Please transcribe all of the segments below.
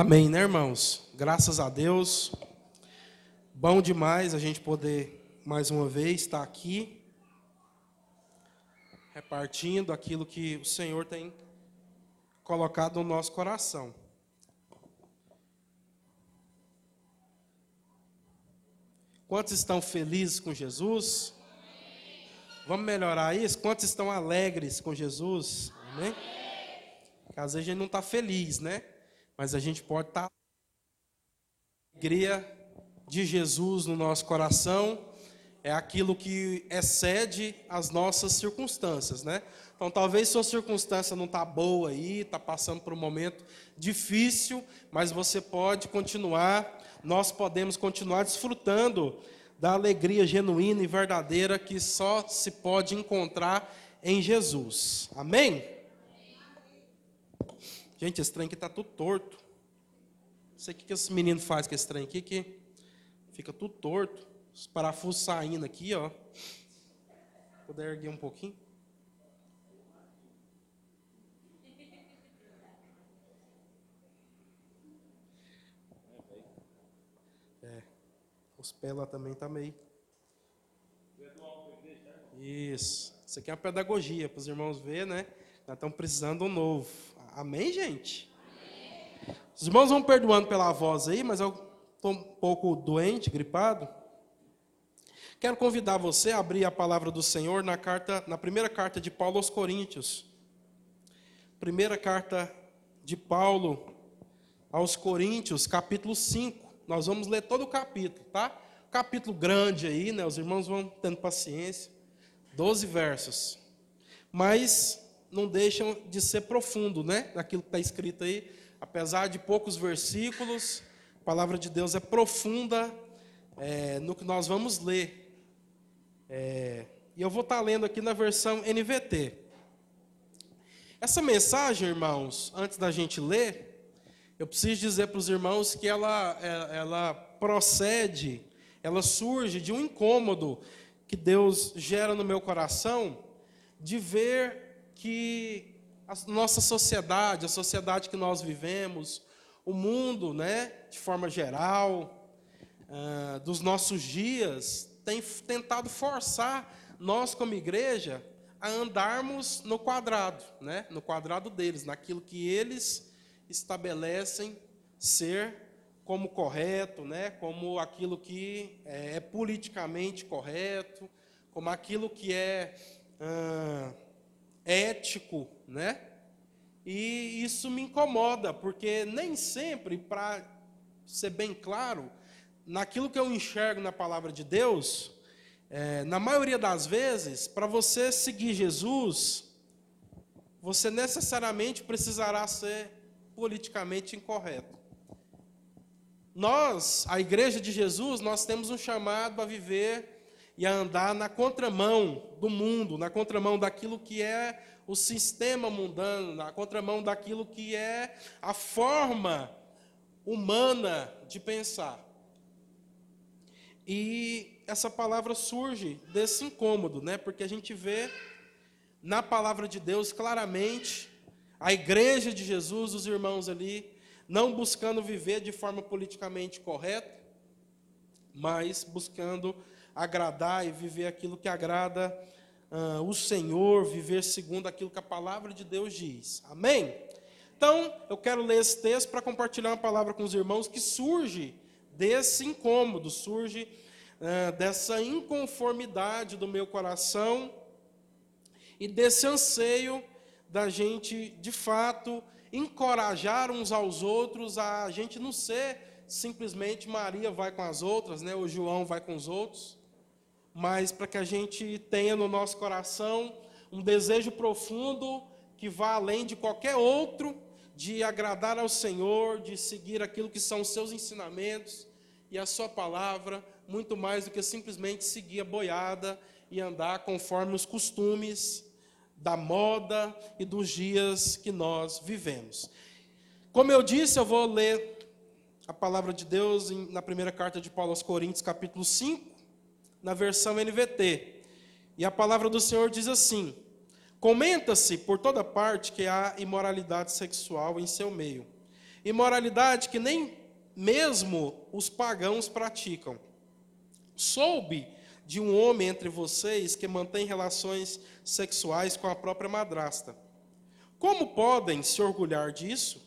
Amém, né, irmãos? Graças a Deus. Bom demais a gente poder mais uma vez estar aqui repartindo aquilo que o Senhor tem colocado no nosso coração. Quantos estão felizes com Jesus? Vamos melhorar isso? Quantos estão alegres com Jesus? Amém? Porque às vezes a gente não está feliz, né? Mas a gente pode estar. Tá... Alegria de Jesus no nosso coração é aquilo que excede as nossas circunstâncias, né? Então, talvez sua circunstância não está boa aí, está passando por um momento difícil, mas você pode continuar, nós podemos continuar desfrutando da alegria genuína e verdadeira que só se pode encontrar em Jesus. Amém? Gente, esse trem aqui está tudo torto. Sei o que esse menino faz com esse trem aqui, que fica tudo torto. Os parafusos saindo aqui, ó. Puder erguer um pouquinho. É. Os pés lá também tá meio. Isso. Isso aqui é uma pedagogia para os irmãos verem, né? Nós estamos precisando um novo. Amém, gente? Os irmãos vão perdoando pela voz aí, mas eu estou um pouco doente, gripado. Quero convidar você a abrir a palavra do Senhor na carta, na primeira carta de Paulo aos Coríntios. Primeira carta de Paulo aos Coríntios, capítulo 5. Nós vamos ler todo o capítulo, tá? Capítulo grande aí, né? Os irmãos vão tendo paciência. Doze versos. Mas não deixam de ser profundo, né? Naquilo que está escrito aí. Apesar de poucos versículos, a palavra de Deus é profunda é, no que nós vamos ler. É, e eu vou estar lendo aqui na versão NVT. Essa mensagem, irmãos, antes da gente ler, eu preciso dizer para os irmãos que ela, é, ela procede, ela surge de um incômodo que Deus gera no meu coração de ver que a nossa sociedade, a sociedade que nós vivemos, o mundo, né, de forma geral, uh, dos nossos dias, tem tentado forçar nós, como igreja, a andarmos no quadrado, né? no quadrado deles, naquilo que eles estabelecem ser como correto, né? como aquilo que é, é politicamente correto, como aquilo que é ah, ético, né? E isso me incomoda, porque nem sempre, para ser bem claro, naquilo que eu enxergo na palavra de Deus, é, na maioria das vezes, para você seguir Jesus, você necessariamente precisará ser politicamente incorreto. Nós, a igreja de Jesus, nós temos um chamado a viver e a andar na contramão do mundo, na contramão daquilo que é o sistema mundano, na contramão daquilo que é a forma humana de pensar. E essa palavra surge desse incômodo, né? Porque a gente vê na palavra de Deus claramente a igreja de Jesus, os irmãos ali, não buscando viver de forma politicamente correta, mas buscando agradar e viver aquilo que agrada uh, o Senhor, viver segundo aquilo que a palavra de Deus diz. Amém? Então, eu quero ler esse texto para compartilhar uma palavra com os irmãos que surge desse incômodo, surge uh, dessa inconformidade do meu coração e desse anseio da gente, de fato, encorajar uns aos outros a gente não ser simplesmente Maria vai com as outras, né, ou João vai com os outros, mas para que a gente tenha no nosso coração um desejo profundo que vá além de qualquer outro de agradar ao Senhor, de seguir aquilo que são os seus ensinamentos e a sua palavra, muito mais do que simplesmente seguir a boiada e andar conforme os costumes da moda e dos dias que nós vivemos. Como eu disse, eu vou ler a palavra de Deus na primeira carta de Paulo aos Coríntios, capítulo 5, na versão NVT. E a palavra do Senhor diz assim: Comenta-se por toda parte que há imoralidade sexual em seu meio imoralidade que nem mesmo os pagãos praticam. Soube de um homem entre vocês que mantém relações sexuais com a própria madrasta. Como podem se orgulhar disso?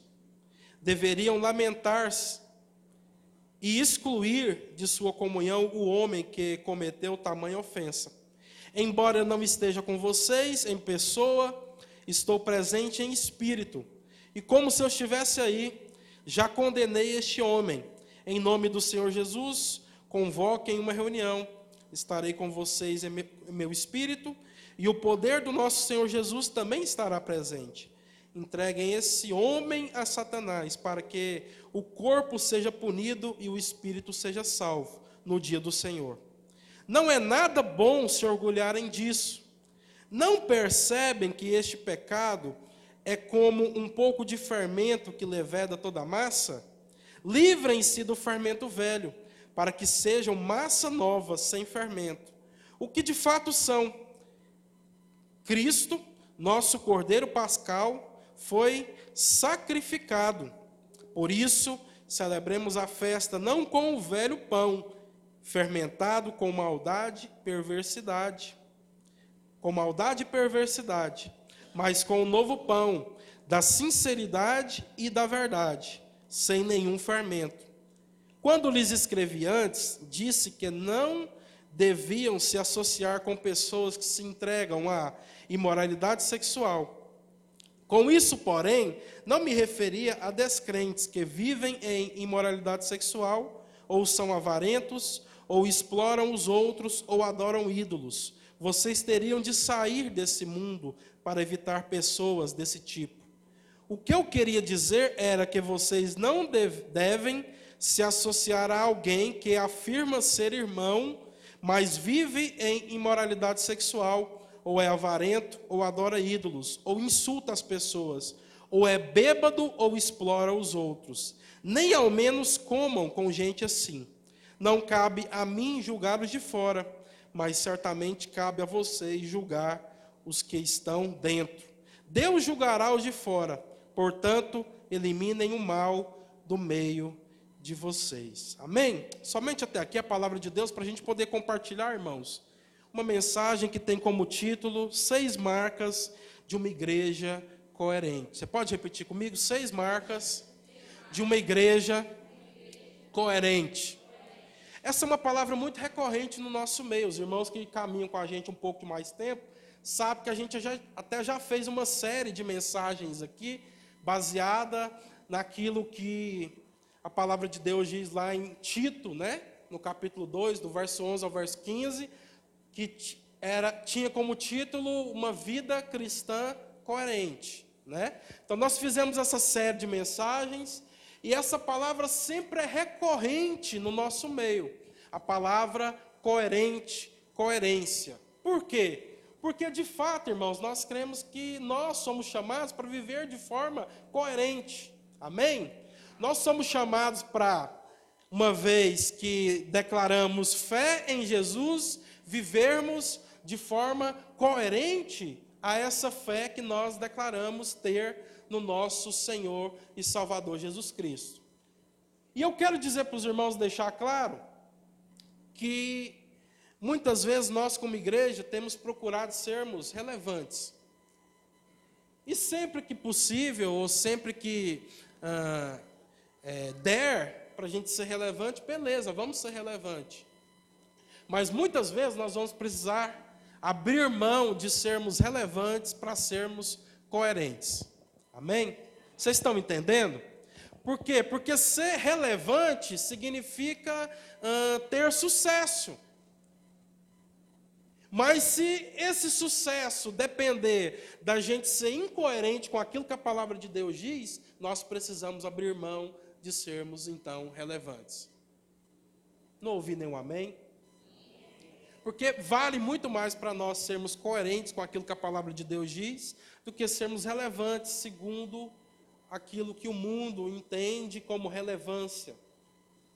Deveriam lamentar-se e excluir de sua comunhão o homem que cometeu tamanha ofensa. Embora eu não esteja com vocês em pessoa, estou presente em espírito. E como se eu estivesse aí, já condenei este homem. Em nome do Senhor Jesus, convoquem uma reunião. Estarei com vocês em meu espírito, e o poder do nosso Senhor Jesus também estará presente. Entreguem esse homem a Satanás, para que o corpo seja punido e o espírito seja salvo no dia do Senhor. Não é nada bom se orgulharem disso. Não percebem que este pecado é como um pouco de fermento que leveda toda a massa? Livrem-se do fermento velho, para que sejam massa nova, sem fermento. O que de fato são? Cristo, nosso Cordeiro Pascal, foi sacrificado. Por isso, celebremos a festa não com o velho pão, fermentado com maldade e perversidade. Com maldade e perversidade, mas com o novo pão da sinceridade e da verdade, sem nenhum fermento. Quando lhes escrevi antes, disse que não deviam se associar com pessoas que se entregam à imoralidade sexual. Com isso, porém, não me referia a descrentes que vivem em imoralidade sexual, ou são avarentos, ou exploram os outros, ou adoram ídolos. Vocês teriam de sair desse mundo para evitar pessoas desse tipo. O que eu queria dizer era que vocês não devem se associar a alguém que afirma ser irmão, mas vive em imoralidade sexual, ou é avarento, ou adora ídolos, ou insulta as pessoas, ou é bêbado ou explora os outros. Nem ao menos comam com gente assim. Não cabe a mim julgar os de fora, mas certamente cabe a vocês julgar os que estão dentro. Deus julgará os de fora, portanto, eliminem o mal do meio de vocês. Amém? Somente até aqui a palavra de Deus para a gente poder compartilhar, irmãos. Uma mensagem que tem como título Seis Marcas de uma Igreja Coerente. Você pode repetir comigo? Seis marcas de uma igreja coerente. Essa é uma palavra muito recorrente no nosso meio. Os irmãos que caminham com a gente um pouco mais tempo sabem que a gente já, até já fez uma série de mensagens aqui baseada naquilo que a palavra de Deus diz lá em Tito, né? no capítulo 2, do verso 11 ao verso 15, que era, tinha como título uma vida cristã coerente. Né? Então, nós fizemos essa série de mensagens e essa palavra sempre é recorrente no nosso meio. A palavra coerente, coerência. Por quê? Porque, de fato, irmãos, nós cremos que nós somos chamados para viver de forma coerente. Amém? Nós somos chamados para, uma vez que declaramos fé em Jesus, vivermos de forma coerente a essa fé que nós declaramos ter no nosso Senhor e Salvador Jesus Cristo. E eu quero dizer para os irmãos, deixar claro, que muitas vezes nós, como igreja, temos procurado sermos relevantes. E sempre que possível, ou sempre que ah, é, der para a gente ser relevante, beleza, vamos ser relevante. Mas muitas vezes nós vamos precisar abrir mão de sermos relevantes para sermos coerentes. Amém? Vocês estão entendendo? Por quê? Porque ser relevante significa uh, ter sucesso. Mas se esse sucesso depender da gente ser incoerente com aquilo que a palavra de Deus diz, nós precisamos abrir mão de sermos então relevantes. Não ouvi nenhum amém? Porque vale muito mais para nós sermos coerentes com aquilo que a palavra de Deus diz, do que sermos relevantes segundo aquilo que o mundo entende como relevância.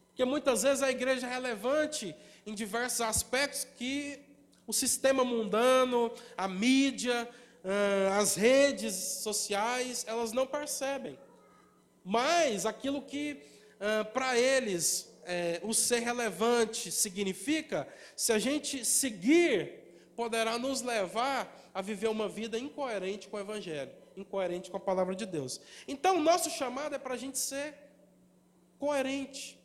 Porque muitas vezes a igreja é relevante em diversos aspectos que o sistema mundano, a mídia, as redes sociais, elas não percebem. Mas aquilo que para eles é, o ser relevante significa, se a gente seguir, poderá nos levar a viver uma vida incoerente com o Evangelho, incoerente com a palavra de Deus. Então, o nosso chamado é para a gente ser coerente.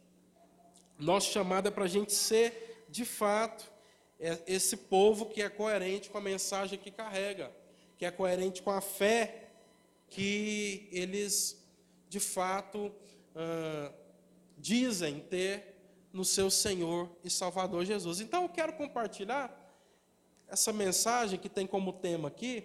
Nosso chamado é para a gente ser, de fato, é esse povo que é coerente com a mensagem que carrega, que é coerente com a fé que eles, de fato, ah, dizem ter no seu Senhor e Salvador Jesus. Então eu quero compartilhar essa mensagem que tem como tema aqui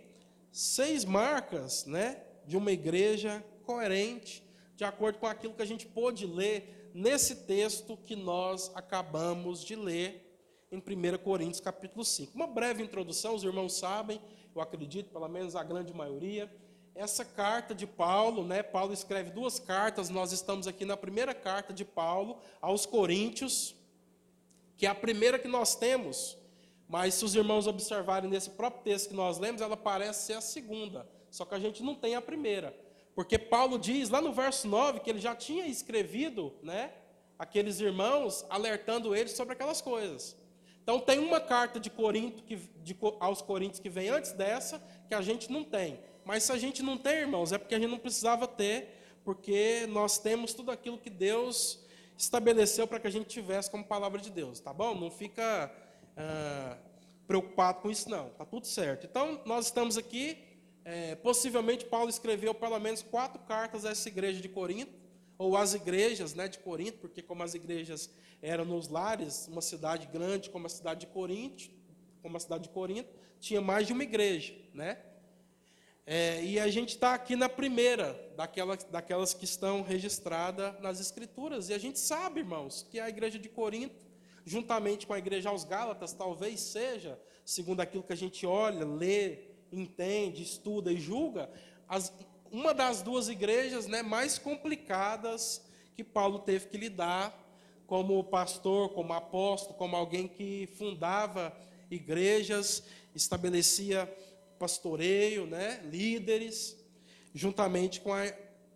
seis marcas, né, de uma igreja coerente, de acordo com aquilo que a gente pôde ler nesse texto que nós acabamos de ler em 1 Coríntios capítulo 5. Uma breve introdução, os irmãos sabem, eu acredito, pelo menos a grande maioria, essa carta de Paulo, né? Paulo escreve duas cartas, nós estamos aqui na primeira carta de Paulo aos Coríntios, que é a primeira que nós temos, mas se os irmãos observarem nesse próprio texto que nós lemos, ela parece ser a segunda, só que a gente não tem a primeira, porque Paulo diz lá no verso 9 que ele já tinha escrevido, né? Aqueles irmãos alertando eles sobre aquelas coisas. Então tem uma carta de Corinto que, de, aos Coríntios que vem antes dessa, que a gente não tem. Mas se a gente não tem, irmãos, é porque a gente não precisava ter, porque nós temos tudo aquilo que Deus estabeleceu para que a gente tivesse como palavra de Deus, tá bom? Não fica ah, preocupado com isso, não, tá tudo certo. Então, nós estamos aqui, é, possivelmente Paulo escreveu pelo menos quatro cartas a essa igreja de Corinto, ou às igrejas né, de Corinto, porque como as igrejas eram nos lares, uma cidade grande como a cidade de Corinto, como a cidade de Corinto, tinha mais de uma igreja, né? É, e a gente está aqui na primeira daquelas, daquelas que estão registradas nas Escrituras. E a gente sabe, irmãos, que a igreja de Corinto, juntamente com a igreja aos Gálatas, talvez seja, segundo aquilo que a gente olha, lê, entende, estuda e julga, as, uma das duas igrejas né, mais complicadas que Paulo teve que lidar como pastor, como apóstolo, como alguém que fundava igrejas, estabelecia pastoreio, né, líderes, juntamente com a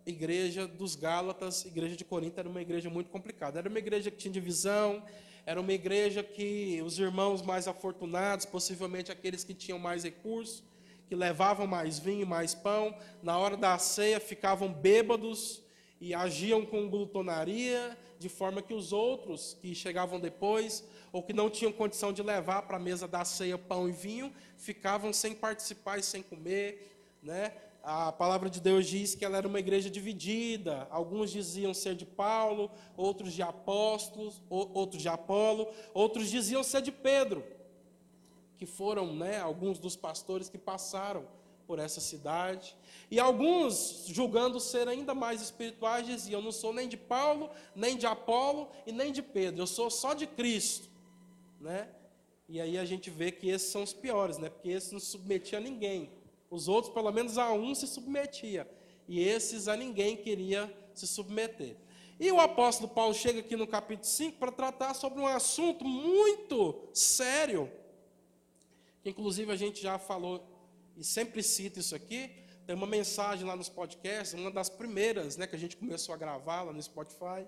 igreja dos Gálatas, igreja de Corinto era uma igreja muito complicada. Era uma igreja que tinha divisão, era uma igreja que os irmãos mais afortunados, possivelmente aqueles que tinham mais recursos, que levavam mais vinho, mais pão, na hora da ceia ficavam bêbados e agiam com glutonaria, de forma que os outros que chegavam depois ou que não tinham condição de levar para a mesa da ceia pão e vinho, ficavam sem participar e sem comer, né? A palavra de Deus diz que ela era uma igreja dividida. Alguns diziam ser de Paulo, outros de apóstolos, outros de Apolo, outros diziam ser de Pedro, que foram, né, alguns dos pastores que passaram por essa cidade. E alguns, julgando ser ainda mais espirituais, diziam: "Eu não sou nem de Paulo, nem de Apolo e nem de Pedro. Eu sou só de Cristo." Né? E aí a gente vê que esses são os piores, né? Porque esses não submetiam a ninguém. Os outros, pelo menos a um, se submetia. E esses a ninguém queria se submeter. E o apóstolo Paulo chega aqui no capítulo 5 para tratar sobre um assunto muito sério, que inclusive a gente já falou e sempre cita isso aqui. Tem uma mensagem lá nos podcasts, uma das primeiras né, que a gente começou a gravar lá no Spotify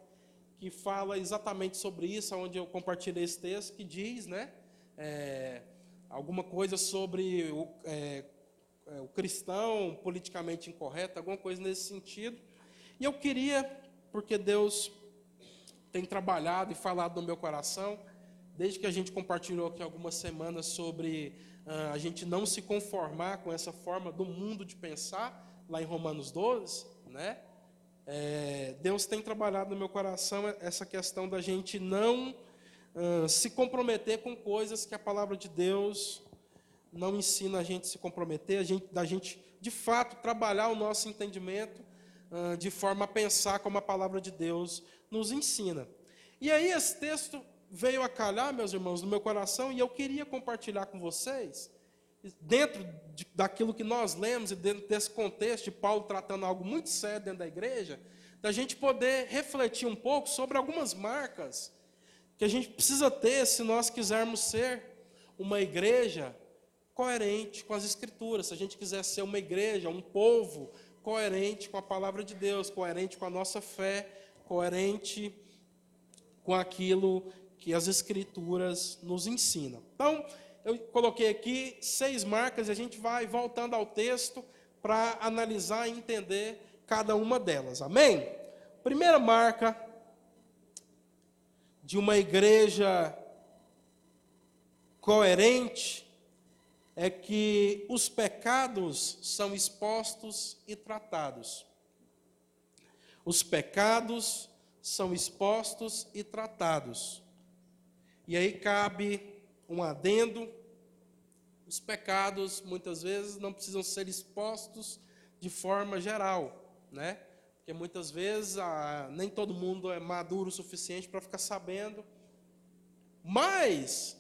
que fala exatamente sobre isso, onde eu compartilhei esse texto, que diz, né, é, alguma coisa sobre o, é, é, o cristão politicamente incorreto, alguma coisa nesse sentido. E eu queria, porque Deus tem trabalhado e falado no meu coração, desde que a gente compartilhou aqui algumas semanas sobre uh, a gente não se conformar com essa forma do mundo de pensar, lá em Romanos 12, né? É, Deus tem trabalhado no meu coração essa questão da gente não uh, se comprometer com coisas que a palavra de Deus não ensina a gente se comprometer, a gente, da gente de fato trabalhar o nosso entendimento uh, de forma a pensar como a palavra de Deus nos ensina. E aí esse texto veio a calhar, meus irmãos, no meu coração e eu queria compartilhar com vocês dentro de, daquilo que nós lemos e dentro desse contexto de Paulo tratando algo muito sério dentro da igreja, da gente poder refletir um pouco sobre algumas marcas que a gente precisa ter se nós quisermos ser uma igreja coerente com as escrituras, se a gente quiser ser uma igreja, um povo coerente com a palavra de Deus, coerente com a nossa fé, coerente com aquilo que as Escrituras nos ensinam. Então, eu coloquei aqui seis marcas e a gente vai voltando ao texto para analisar e entender cada uma delas. Amém? Primeira marca de uma igreja coerente é que os pecados são expostos e tratados. Os pecados são expostos e tratados. E aí cabe um adendo: os pecados muitas vezes não precisam ser expostos de forma geral, né? Porque muitas vezes ah, nem todo mundo é maduro o suficiente para ficar sabendo. Mas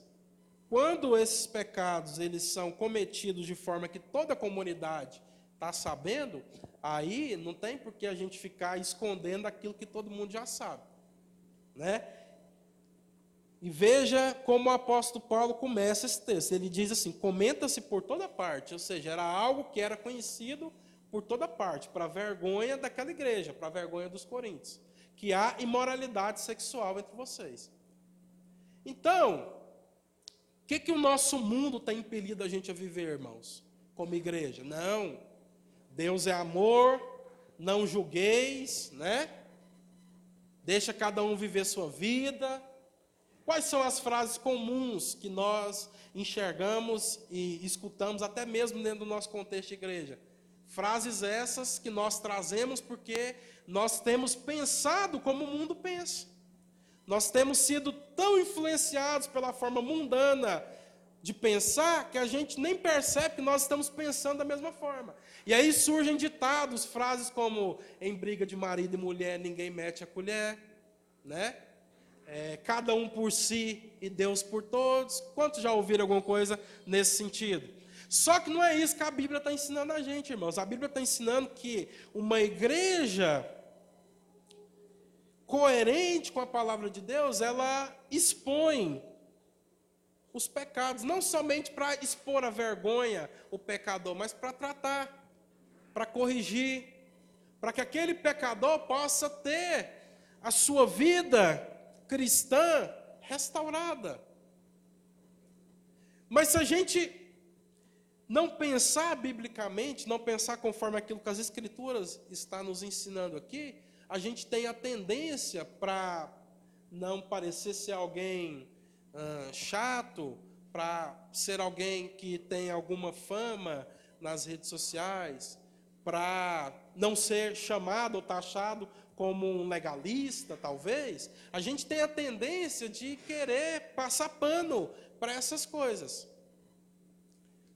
quando esses pecados eles são cometidos de forma que toda a comunidade está sabendo, aí não tem por que a gente ficar escondendo aquilo que todo mundo já sabe, né? E veja como o apóstolo Paulo começa esse texto. Ele diz assim: comenta-se por toda parte, ou seja, era algo que era conhecido por toda parte, para vergonha daquela igreja, para vergonha dos coríntios, que há imoralidade sexual entre vocês. Então, o que, que o nosso mundo está impelido a gente a viver, irmãos, como igreja? Não. Deus é amor, não julgueis, né? Deixa cada um viver sua vida Quais são as frases comuns que nós enxergamos e escutamos, até mesmo dentro do nosso contexto de igreja? Frases essas que nós trazemos porque nós temos pensado como o mundo pensa. Nós temos sido tão influenciados pela forma mundana de pensar que a gente nem percebe que nós estamos pensando da mesma forma. E aí surgem ditados, frases como em briga de marido e mulher ninguém mete a colher, né? É, cada um por si e Deus por todos. Quantos já ouviram alguma coisa nesse sentido? Só que não é isso que a Bíblia está ensinando a gente, irmãos. A Bíblia está ensinando que uma igreja coerente com a palavra de Deus, ela expõe os pecados, não somente para expor a vergonha, o pecador, mas para tratar, para corrigir, para que aquele pecador possa ter a sua vida cristã restaurada. Mas se a gente não pensar biblicamente, não pensar conforme aquilo que as Escrituras está nos ensinando aqui, a gente tem a tendência para não parecer ser alguém chato, para ser alguém que tem alguma fama nas redes sociais, para não ser chamado ou taxado como um legalista, talvez, a gente tem a tendência de querer passar pano para essas coisas.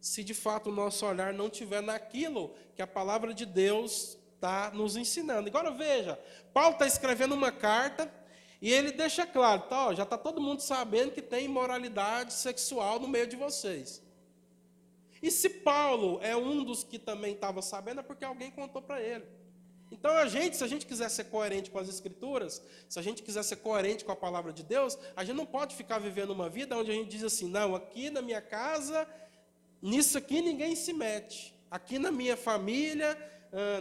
Se de fato o nosso olhar não tiver naquilo que a palavra de Deus está nos ensinando. Agora veja, Paulo está escrevendo uma carta e ele deixa claro, tá, ó, já está todo mundo sabendo que tem imoralidade sexual no meio de vocês. E se Paulo é um dos que também estava sabendo, é porque alguém contou para ele. Então a gente, se a gente quiser ser coerente com as escrituras, se a gente quiser ser coerente com a palavra de Deus, a gente não pode ficar vivendo uma vida onde a gente diz assim, não, aqui na minha casa, nisso aqui ninguém se mete. Aqui na minha família,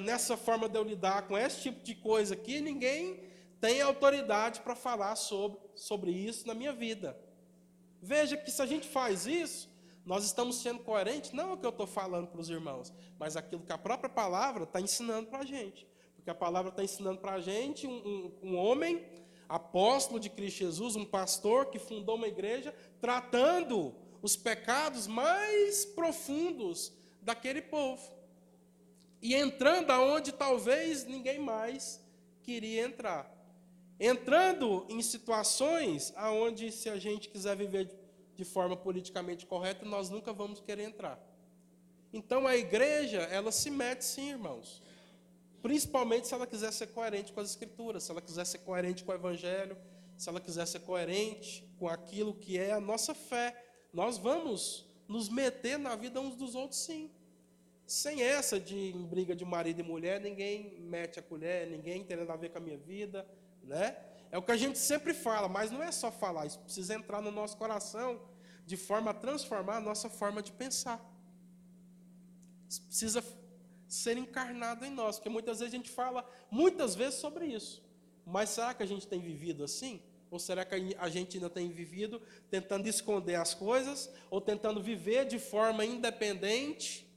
nessa forma de eu lidar com esse tipo de coisa aqui, ninguém tem autoridade para falar sobre, sobre isso na minha vida. Veja que se a gente faz isso, nós estamos sendo coerentes, não é o que eu estou falando para os irmãos, mas aquilo que a própria palavra está ensinando para a gente que a palavra está ensinando para a gente, um, um, um homem, apóstolo de Cristo Jesus, um pastor que fundou uma igreja, tratando os pecados mais profundos daquele povo. E entrando aonde talvez ninguém mais queria entrar. Entrando em situações aonde se a gente quiser viver de forma politicamente correta, nós nunca vamos querer entrar. Então a igreja, ela se mete sim, irmãos. Principalmente se ela quiser ser coerente com as Escrituras, se ela quiser ser coerente com o Evangelho, se ela quiser ser coerente com aquilo que é a nossa fé. Nós vamos nos meter na vida uns dos outros, sim. Sem essa de briga de marido e mulher, ninguém mete a colher, ninguém tem nada a ver com a minha vida, né? É o que a gente sempre fala, mas não é só falar, isso precisa entrar no nosso coração de forma a transformar a nossa forma de pensar. Isso precisa ser encarnado em nós, porque muitas vezes a gente fala muitas vezes sobre isso. Mas será que a gente tem vivido assim? Ou será que a gente ainda tem vivido tentando esconder as coisas ou tentando viver de forma independente?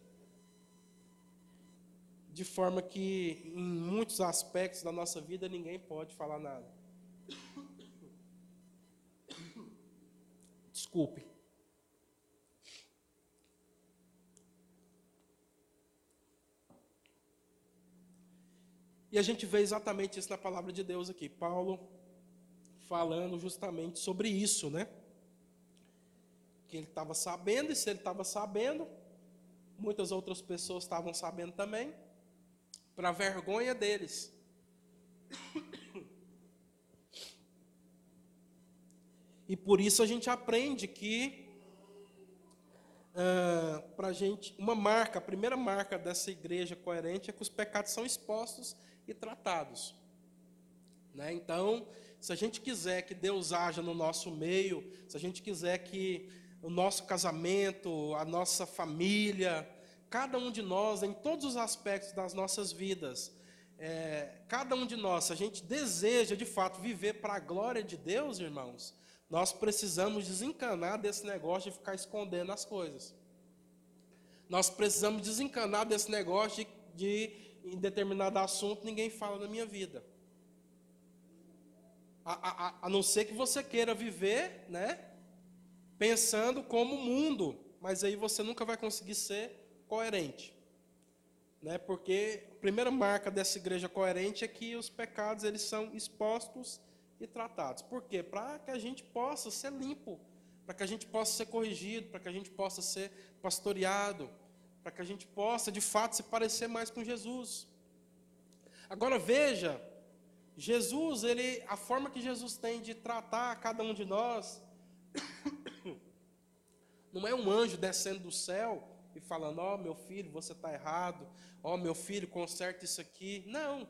De forma que em muitos aspectos da nossa vida ninguém pode falar nada. Desculpe. E a gente vê exatamente isso na palavra de Deus aqui. Paulo falando justamente sobre isso, né? Que ele estava sabendo, e se ele estava sabendo, muitas outras pessoas estavam sabendo também, para vergonha deles. E por isso a gente aprende que uh, para gente uma marca, a primeira marca dessa igreja coerente é que os pecados são expostos e tratados. Né? Então, se a gente quiser que Deus haja no nosso meio, se a gente quiser que o nosso casamento, a nossa família, cada um de nós, em todos os aspectos das nossas vidas, é, cada um de nós, se a gente deseja de fato viver para a glória de Deus, irmãos, nós precisamos desencanar desse negócio de ficar escondendo as coisas. Nós precisamos desencanar desse negócio de, de em determinado assunto, ninguém fala na minha vida. A, a, a não ser que você queira viver, né? Pensando como o mundo, mas aí você nunca vai conseguir ser coerente. Né? Porque a primeira marca dessa igreja coerente é que os pecados eles são expostos e tratados. Por quê? Para que a gente possa ser limpo, para que a gente possa ser corrigido, para que a gente possa ser pastoreado, para que a gente possa, de fato, se parecer mais com Jesus. Agora veja, Jesus, ele, a forma que Jesus tem de tratar cada um de nós, não é um anjo descendo do céu e falando: Ó, oh, meu filho, você está errado. Ó, oh, meu filho, conserta isso aqui. Não.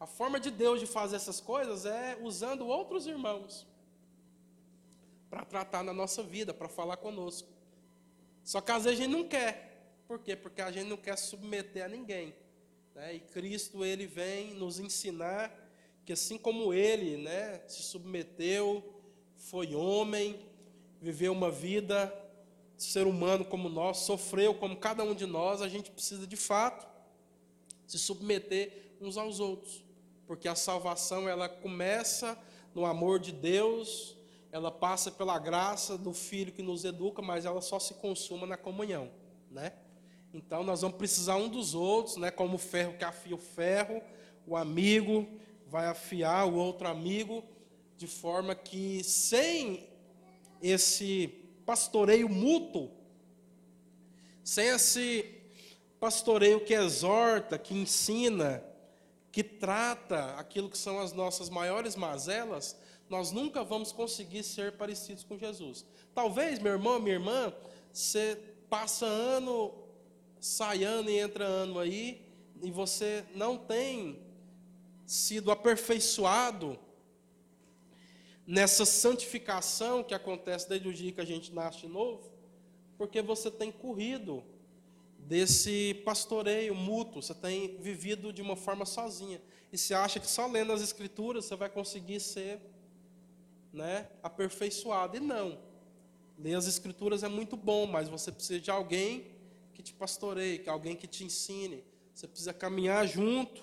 A forma de Deus de fazer essas coisas é usando outros irmãos para tratar na nossa vida, para falar conosco. Só que às vezes a gente não quer. Por quê? Porque a gente não quer submeter a ninguém. Né? E Cristo ele vem nos ensinar que assim como ele né, se submeteu, foi homem, viveu uma vida ser humano como nós, sofreu como cada um de nós, a gente precisa de fato se submeter uns aos outros, porque a salvação ela começa no amor de Deus, ela passa pela graça do Filho que nos educa, mas ela só se consuma na comunhão, né? Então nós vamos precisar um dos outros, né? Como o ferro que afia o ferro, o amigo vai afiar o outro amigo, de forma que sem esse pastoreio mútuo, sem esse pastoreio que exorta, que ensina, que trata aquilo que são as nossas maiores mazelas, nós nunca vamos conseguir ser parecidos com Jesus. Talvez, meu irmão, minha irmã, você passa ano, sai ano e entra ano aí, e você não tem sido aperfeiçoado nessa santificação que acontece desde o dia que a gente nasce de novo, porque você tem corrido desse pastoreio mútuo, você tem vivido de uma forma sozinha. E você acha que só lendo as escrituras você vai conseguir ser né, aperfeiçoado. E não. Ler as escrituras é muito bom, mas você precisa de alguém que te pastoreie, que alguém que te ensine. Você precisa caminhar junto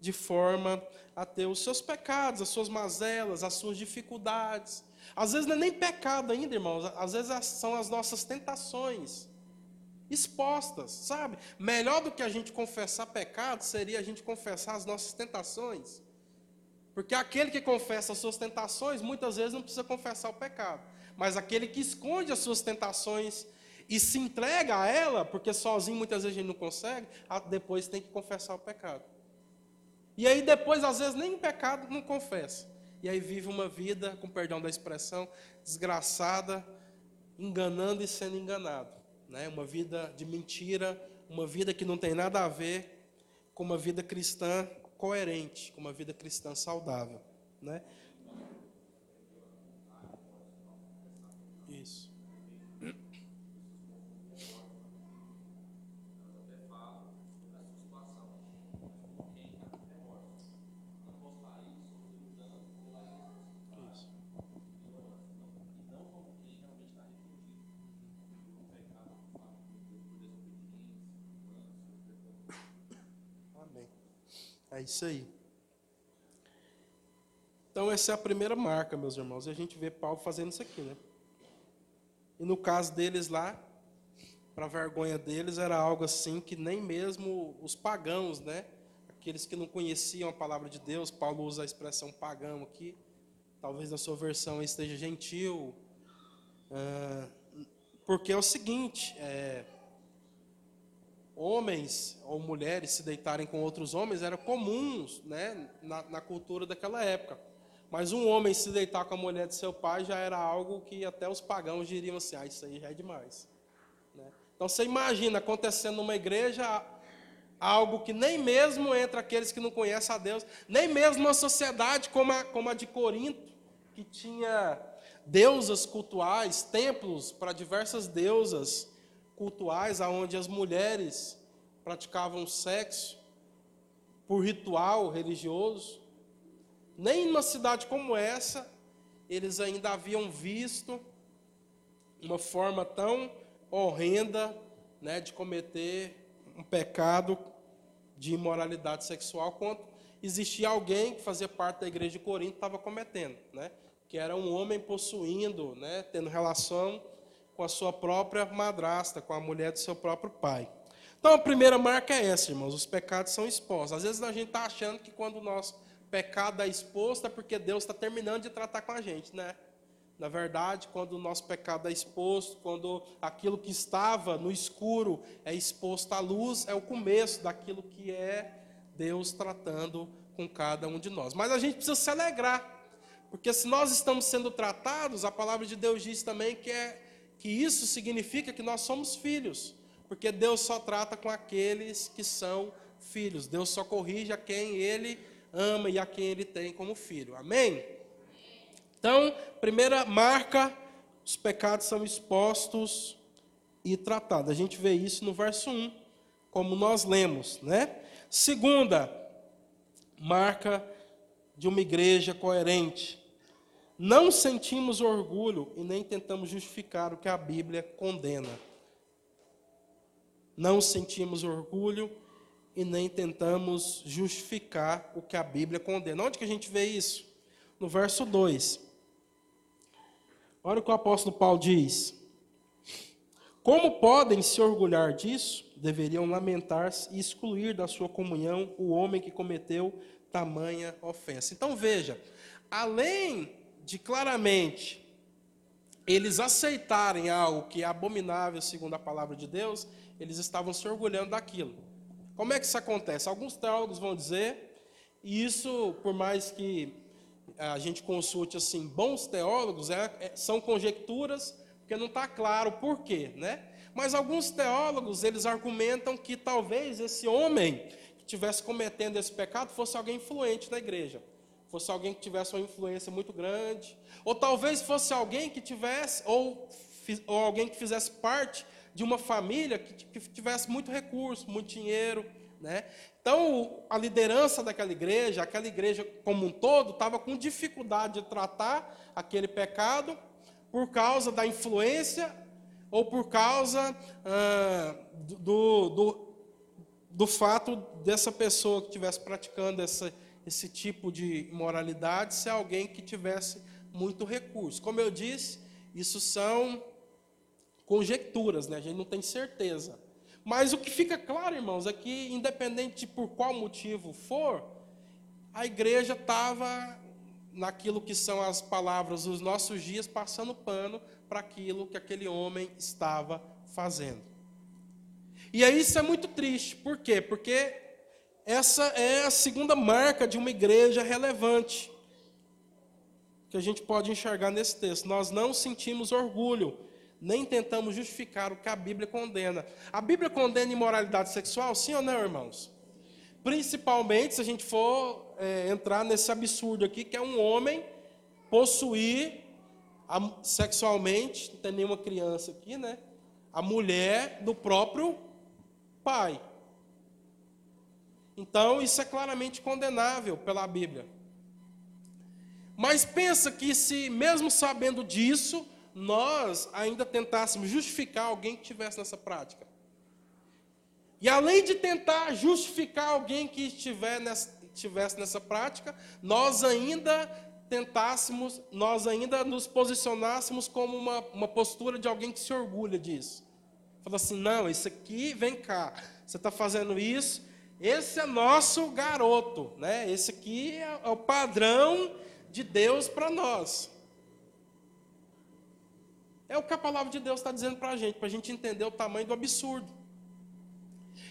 de forma a ter os seus pecados, as suas mazelas, as suas dificuldades. Às vezes não é nem pecado ainda, irmãos. Às vezes são as nossas tentações expostas, sabe? Melhor do que a gente confessar pecado seria a gente confessar as nossas tentações. Porque aquele que confessa as suas tentações, muitas vezes não precisa confessar o pecado. Mas aquele que esconde as suas tentações e se entrega a ela, porque sozinho muitas vezes a gente não consegue, depois tem que confessar o pecado. E aí depois, às vezes, nem o pecado não confessa. E aí vive uma vida, com perdão da expressão, desgraçada, enganando e sendo enganado. Né? Uma vida de mentira, uma vida que não tem nada a ver com uma vida cristã coerente, com uma vida cristã saudável, né? Isso. É isso aí. Então, essa é a primeira marca, meus irmãos. E a gente vê Paulo fazendo isso aqui, né? E no caso deles lá, para vergonha deles, era algo assim que nem mesmo os pagãos, né? Aqueles que não conheciam a palavra de Deus, Paulo usa a expressão pagão aqui. Talvez na sua versão esteja gentil. Ah, porque é o seguinte: é, homens ou mulheres se deitarem com outros homens era comuns né, na, na, cultura daquela época. Mas um homem se deitar com a mulher de seu pai já era algo que até os pagãos diriam assim: ah, isso aí já é demais. Né? Então você imagina acontecendo numa igreja algo que nem mesmo entre aqueles que não conhecem a Deus, nem mesmo uma sociedade como a, como a de Corinto, que tinha deusas cultuais, templos para diversas deusas cultuais, aonde as mulheres praticavam sexo por ritual religioso. Nem numa cidade como essa, eles ainda haviam visto uma forma tão horrenda né, de cometer um pecado de imoralidade sexual quanto existia alguém que fazia parte da igreja de Corinto estava cometendo, né? que era um homem possuindo, né, tendo relação com a sua própria madrasta, com a mulher do seu próprio pai. Então a primeira marca é essa, irmãos: os pecados são expostos. Às vezes a gente está achando que quando o nosso pecado é exposto é porque Deus está terminando de tratar com a gente, né? Na verdade, quando o nosso pecado é exposto, quando aquilo que estava no escuro é exposto à luz, é o começo daquilo que é Deus tratando com cada um de nós. Mas a gente precisa se alegrar, porque se nós estamos sendo tratados, a palavra de Deus diz também que, é, que isso significa que nós somos filhos, porque Deus só trata com aqueles que são filhos, Deus só corrige a quem Ele ama e a quem Ele tem como filho. Amém? Então, primeira marca, os pecados são expostos e tratados. A gente vê isso no verso 1, como nós lemos, né? Segunda marca de uma igreja coerente. Não sentimos orgulho e nem tentamos justificar o que a Bíblia condena. Não sentimos orgulho e nem tentamos justificar o que a Bíblia condena. Onde que a gente vê isso? No verso 2. Olha o que o apóstolo Paulo diz. Como podem se orgulhar disso? Deveriam lamentar-se e excluir da sua comunhão o homem que cometeu tamanha ofensa. Então veja, além de claramente eles aceitarem algo que é abominável segundo a palavra de Deus, eles estavam se orgulhando daquilo. Como é que isso acontece? Alguns teólogos vão dizer, e isso, por mais que a gente consulte assim bons teólogos, é, é, são conjecturas, porque não está claro por quê, né? Mas alguns teólogos eles argumentam que talvez esse homem que estivesse cometendo esse pecado fosse alguém influente na igreja, fosse alguém que tivesse uma influência muito grande, ou talvez fosse alguém que tivesse ou, ou alguém que fizesse parte de uma família que, que tivesse muito recurso, muito dinheiro, né? Então, a liderança daquela igreja, aquela igreja como um todo, estava com dificuldade de tratar aquele pecado por causa da influência ou por causa ah, do, do, do fato dessa pessoa que estivesse praticando essa, esse tipo de imoralidade ser alguém que tivesse muito recurso. Como eu disse, isso são conjecturas, né? a gente não tem certeza. Mas o que fica claro, irmãos, é que, independente de por qual motivo for, a igreja estava naquilo que são as palavras dos nossos dias, passando pano para aquilo que aquele homem estava fazendo. E aí isso é muito triste. Por quê? Porque essa é a segunda marca de uma igreja relevante que a gente pode enxergar nesse texto. Nós não sentimos orgulho nem tentamos justificar o que a Bíblia condena. A Bíblia condena imoralidade sexual, sim ou não, irmãos? Principalmente se a gente for é, entrar nesse absurdo aqui, que é um homem possuir sexualmente, não tem nenhuma criança aqui, né? A mulher do próprio pai. Então, isso é claramente condenável pela Bíblia. Mas pensa que se, mesmo sabendo disso, nós ainda tentássemos justificar alguém que estivesse nessa prática. E além de tentar justificar alguém que estivesse nessa prática, nós ainda tentássemos, nós ainda nos posicionássemos como uma, uma postura de alguém que se orgulha disso. Fala assim, não, isso aqui, vem cá, você está fazendo isso, esse é nosso garoto, né? Esse aqui é, é o padrão de Deus para nós. É o que a palavra de Deus está dizendo para a gente, para a gente entender o tamanho do absurdo.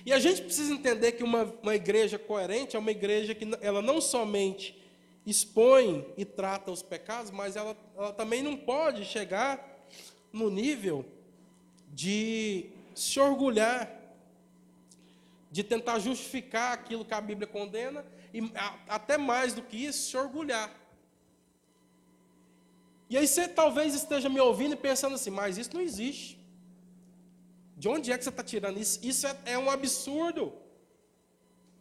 E a gente precisa entender que uma, uma igreja coerente é uma igreja que ela não somente expõe e trata os pecados, mas ela, ela também não pode chegar no nível de se orgulhar, de tentar justificar aquilo que a Bíblia condena, e até mais do que isso, se orgulhar. E aí você talvez esteja me ouvindo e pensando assim, mas isso não existe. De onde é que você está tirando isso? Isso é, é um absurdo.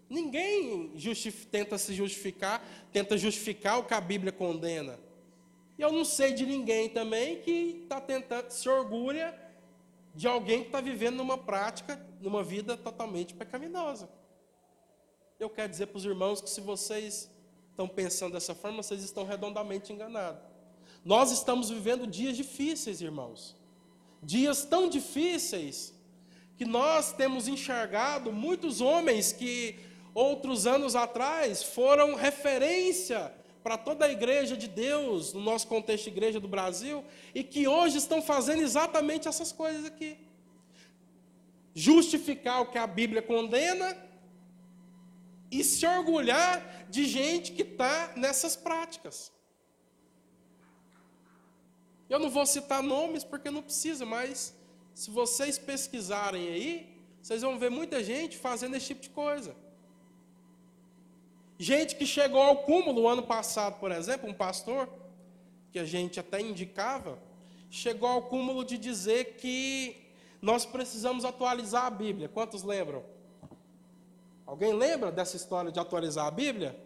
Ninguém tenta se justificar, tenta justificar o que a Bíblia condena. E eu não sei de ninguém também que está tentando, se orgulha de alguém que está vivendo numa prática, numa vida totalmente pecaminosa. Eu quero dizer para os irmãos que se vocês estão pensando dessa forma, vocês estão redondamente enganados. Nós estamos vivendo dias difíceis, irmãos dias tão difíceis que nós temos enxergado muitos homens que outros anos atrás foram referência para toda a igreja de Deus, no nosso contexto igreja do Brasil, e que hoje estão fazendo exatamente essas coisas aqui. Justificar o que a Bíblia condena e se orgulhar de gente que está nessas práticas. Eu não vou citar nomes porque não precisa, mas se vocês pesquisarem aí, vocês vão ver muita gente fazendo esse tipo de coisa. Gente que chegou ao cúmulo ano passado, por exemplo, um pastor, que a gente até indicava, chegou ao cúmulo de dizer que nós precisamos atualizar a Bíblia. Quantos lembram? Alguém lembra dessa história de atualizar a Bíblia?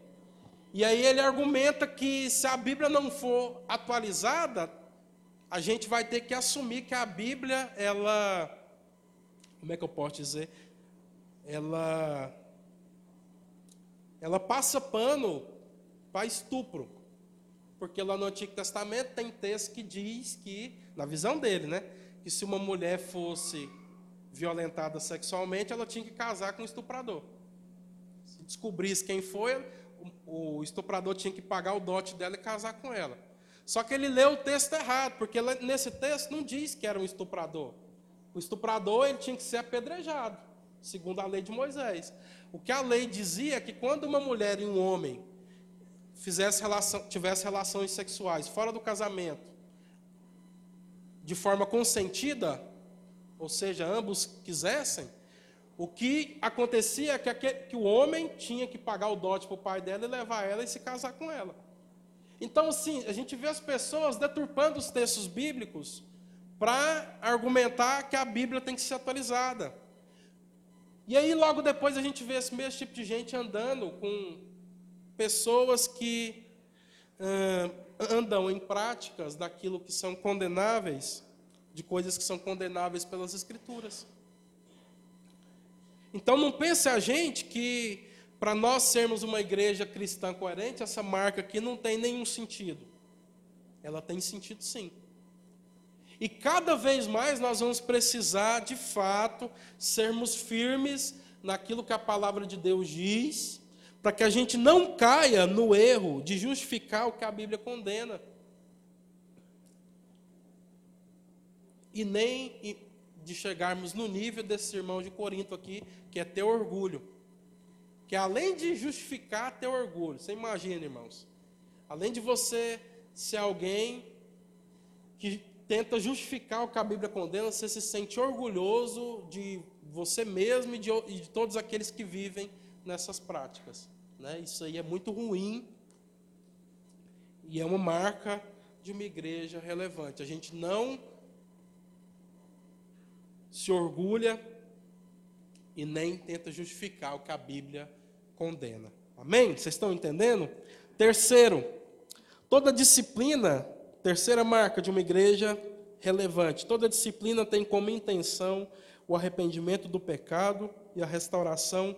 E aí ele argumenta que se a Bíblia não for atualizada, a gente vai ter que assumir que a Bíblia, ela, como é que eu posso dizer? Ela, ela passa pano para estupro. Porque lá no Antigo Testamento tem texto que diz que, na visão dele, né? Que se uma mulher fosse violentada sexualmente, ela tinha que casar com o estuprador. Se descobrisse quem foi, o estuprador tinha que pagar o dote dela e casar com ela. Só que ele leu o texto errado, porque nesse texto não diz que era um estuprador. O estuprador ele tinha que ser apedrejado, segundo a lei de Moisés. O que a lei dizia é que quando uma mulher e um homem fizesse relação, tivesse relações sexuais fora do casamento, de forma consentida, ou seja, ambos quisessem, o que acontecia é que, que o homem tinha que pagar o dote para o pai dela e levar ela e se casar com ela. Então, assim, a gente vê as pessoas deturpando os textos bíblicos para argumentar que a Bíblia tem que ser atualizada. E aí, logo depois, a gente vê esse mesmo tipo de gente andando com pessoas que uh, andam em práticas daquilo que são condenáveis, de coisas que são condenáveis pelas Escrituras. Então, não pense a gente que para nós sermos uma igreja cristã coerente, essa marca aqui não tem nenhum sentido. Ela tem sentido sim. E cada vez mais nós vamos precisar, de fato, sermos firmes naquilo que a palavra de Deus diz, para que a gente não caia no erro de justificar o que a Bíblia condena. E nem de chegarmos no nível desse irmão de Corinto aqui, que é ter orgulho que além de justificar teu orgulho, você imagina, irmãos, além de você ser alguém que tenta justificar o que a Bíblia condena, você se sente orgulhoso de você mesmo e de, e de todos aqueles que vivem nessas práticas. Né? Isso aí é muito ruim e é uma marca de uma igreja relevante. A gente não se orgulha e nem tenta justificar o que a Bíblia condena. Amém? Vocês estão entendendo? Terceiro, toda disciplina, terceira marca de uma igreja relevante, toda disciplina tem como intenção o arrependimento do pecado e a restauração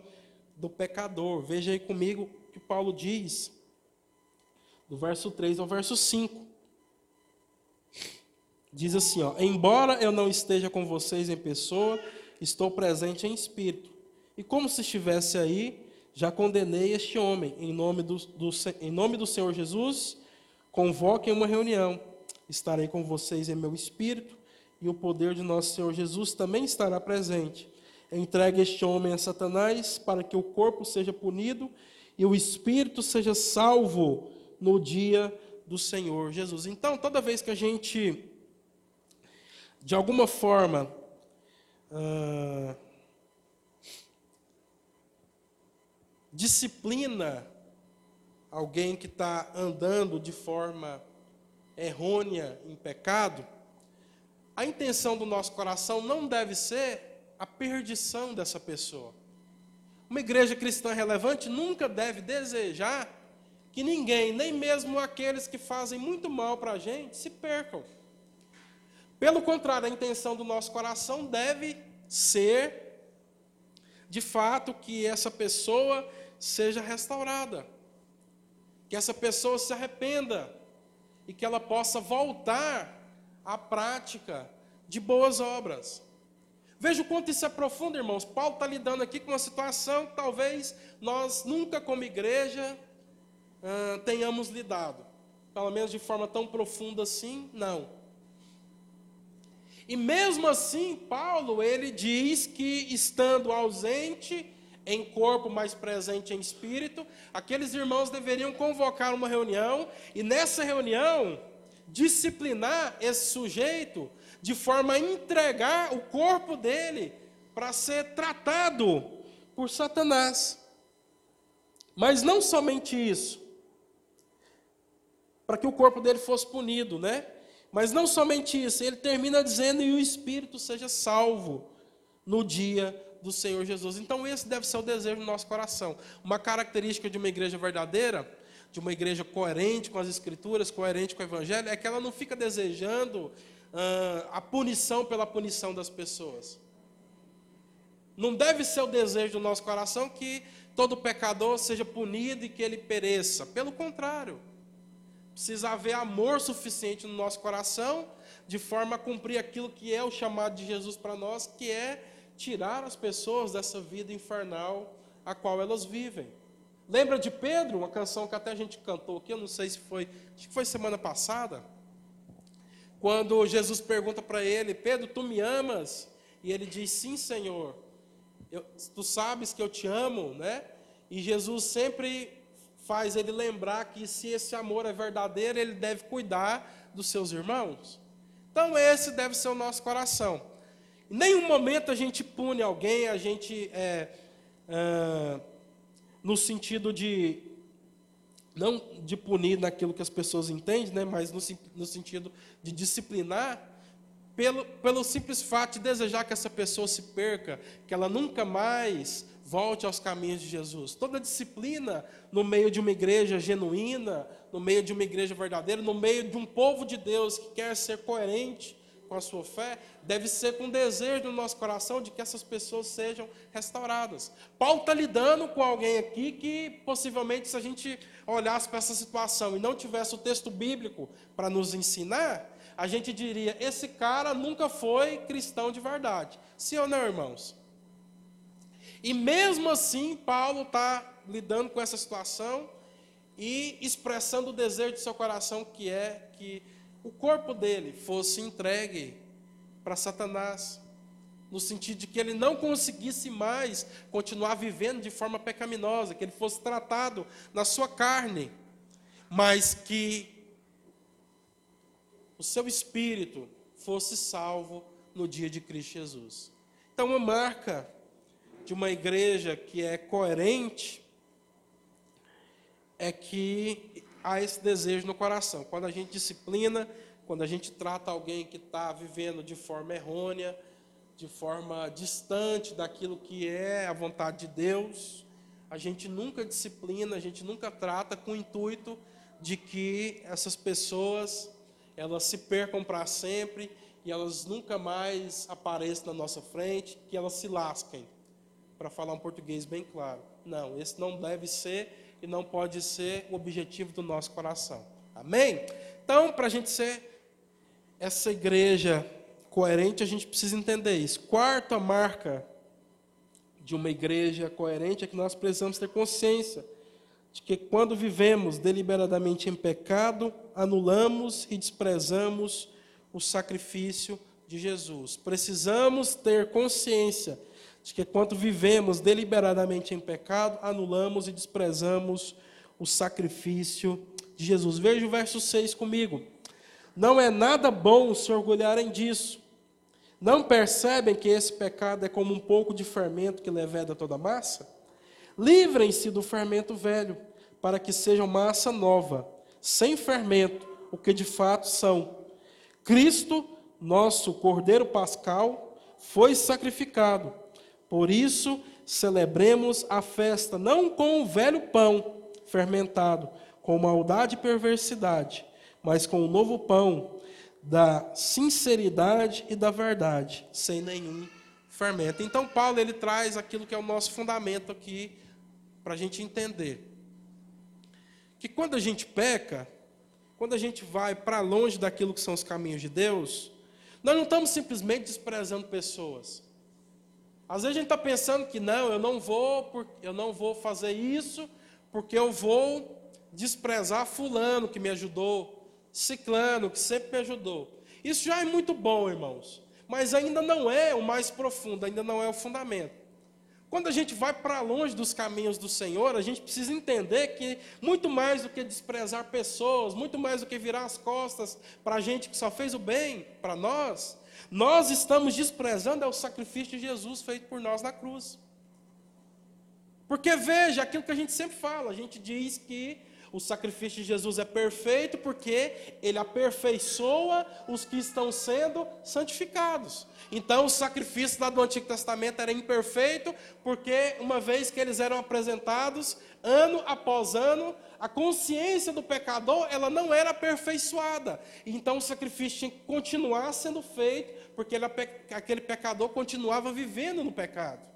do pecador. Veja aí comigo que que Paulo diz, do verso 3 ao verso 5. Diz assim, ó: Embora eu não esteja com vocês em pessoa, estou presente em espírito. E como se estivesse aí, já condenei este homem em nome do, do, em nome do Senhor Jesus. Convoquem uma reunião. Estarei com vocês em meu espírito, e o poder de nosso Senhor Jesus também estará presente. Entregue este homem a Satanás para que o corpo seja punido e o espírito seja salvo no dia do Senhor Jesus. Então, toda vez que a gente de alguma forma, ah, disciplina alguém que está andando de forma errônea em pecado, a intenção do nosso coração não deve ser a perdição dessa pessoa. Uma igreja cristã relevante nunca deve desejar que ninguém, nem mesmo aqueles que fazem muito mal para a gente, se percam. Pelo contrário, a intenção do nosso coração deve ser, de fato, que essa pessoa seja restaurada, que essa pessoa se arrependa e que ela possa voltar à prática de boas obras. Veja o quanto isso é profundo, irmãos. Paulo está lidando aqui com uma situação que talvez nós nunca, como igreja, tenhamos lidado. Pelo menos de forma tão profunda assim, não. E mesmo assim, Paulo, ele diz que estando ausente em corpo, mas presente em espírito, aqueles irmãos deveriam convocar uma reunião e nessa reunião disciplinar esse sujeito de forma a entregar o corpo dele para ser tratado por Satanás. Mas não somente isso, para que o corpo dele fosse punido, né? Mas não somente isso, ele termina dizendo: e o espírito seja salvo no dia do Senhor Jesus. Então, esse deve ser o desejo do nosso coração. Uma característica de uma igreja verdadeira, de uma igreja coerente com as Escrituras, coerente com o Evangelho, é que ela não fica desejando ah, a punição pela punição das pessoas. Não deve ser o desejo do nosso coração que todo pecador seja punido e que ele pereça. Pelo contrário. Precisa haver amor suficiente no nosso coração, de forma a cumprir aquilo que é o chamado de Jesus para nós, que é tirar as pessoas dessa vida infernal a qual elas vivem. Lembra de Pedro, uma canção que até a gente cantou aqui, eu não sei se foi, acho que foi semana passada, quando Jesus pergunta para ele: Pedro, tu me amas? E ele diz: Sim, Senhor. Eu, tu sabes que eu te amo, né? E Jesus sempre faz ele lembrar que se esse amor é verdadeiro, ele deve cuidar dos seus irmãos. Então, esse deve ser o nosso coração. Em nenhum momento a gente pune alguém, a gente, é, é, no sentido de, não de punir naquilo que as pessoas entendem, né, mas no, no sentido de disciplinar, pelo, pelo simples fato de desejar que essa pessoa se perca, que ela nunca mais Volte aos caminhos de Jesus. Toda disciplina no meio de uma igreja genuína, no meio de uma igreja verdadeira, no meio de um povo de Deus que quer ser coerente com a sua fé, deve ser com desejo no nosso coração de que essas pessoas sejam restauradas. Paulo está lidando com alguém aqui que possivelmente, se a gente olhasse para essa situação e não tivesse o texto bíblico para nos ensinar, a gente diria: esse cara nunca foi cristão de verdade. Sim ou não, irmãos? E mesmo assim, Paulo está lidando com essa situação e expressando o desejo de seu coração, que é que o corpo dele fosse entregue para Satanás, no sentido de que ele não conseguisse mais continuar vivendo de forma pecaminosa, que ele fosse tratado na sua carne, mas que o seu espírito fosse salvo no dia de Cristo Jesus. Então, uma marca de uma igreja que é coerente é que há esse desejo no coração. Quando a gente disciplina, quando a gente trata alguém que está vivendo de forma errônea, de forma distante daquilo que é a vontade de Deus, a gente nunca disciplina, a gente nunca trata com o intuito de que essas pessoas elas se percam para sempre e elas nunca mais apareçam na nossa frente, que elas se lasquem para falar um português bem claro. Não, esse não deve ser e não pode ser o objetivo do nosso coração. Amém? Então, para a gente ser essa igreja coerente, a gente precisa entender isso. Quarta marca de uma igreja coerente é que nós precisamos ter consciência de que quando vivemos deliberadamente em pecado, anulamos e desprezamos o sacrifício de Jesus. Precisamos ter consciência de que quando vivemos deliberadamente em pecado, anulamos e desprezamos o sacrifício de Jesus. Veja o verso 6 comigo. Não é nada bom se orgulharem disso. Não percebem que esse pecado é como um pouco de fermento que leveda toda a massa? Livrem-se do fermento velho, para que sejam massa nova, sem fermento, o que de fato são. Cristo, nosso Cordeiro Pascal, foi sacrificado. Por isso, celebremos a festa não com o velho pão fermentado, com maldade e perversidade, mas com o novo pão da sinceridade e da verdade, sem nenhum fermento. Então, Paulo ele traz aquilo que é o nosso fundamento aqui, para a gente entender. Que quando a gente peca, quando a gente vai para longe daquilo que são os caminhos de Deus, nós não estamos simplesmente desprezando pessoas. Às vezes a gente está pensando que não, eu não vou, eu não vou fazer isso, porque eu vou desprezar fulano que me ajudou, ciclano, que sempre me ajudou. Isso já é muito bom, irmãos. Mas ainda não é o mais profundo, ainda não é o fundamento. Quando a gente vai para longe dos caminhos do Senhor, a gente precisa entender que muito mais do que desprezar pessoas, muito mais do que virar as costas para a gente que só fez o bem para nós, nós estamos desprezando é o sacrifício de Jesus feito por nós na cruz. Porque veja, aquilo que a gente sempre fala, a gente diz que o sacrifício de Jesus é perfeito porque ele aperfeiçoa os que estão sendo santificados. Então, o sacrifício lá do Antigo Testamento era imperfeito porque, uma vez que eles eram apresentados, ano após ano, a consciência do pecador ela não era aperfeiçoada. Então, o sacrifício tinha que continuar sendo feito porque ele, aquele pecador continuava vivendo no pecado.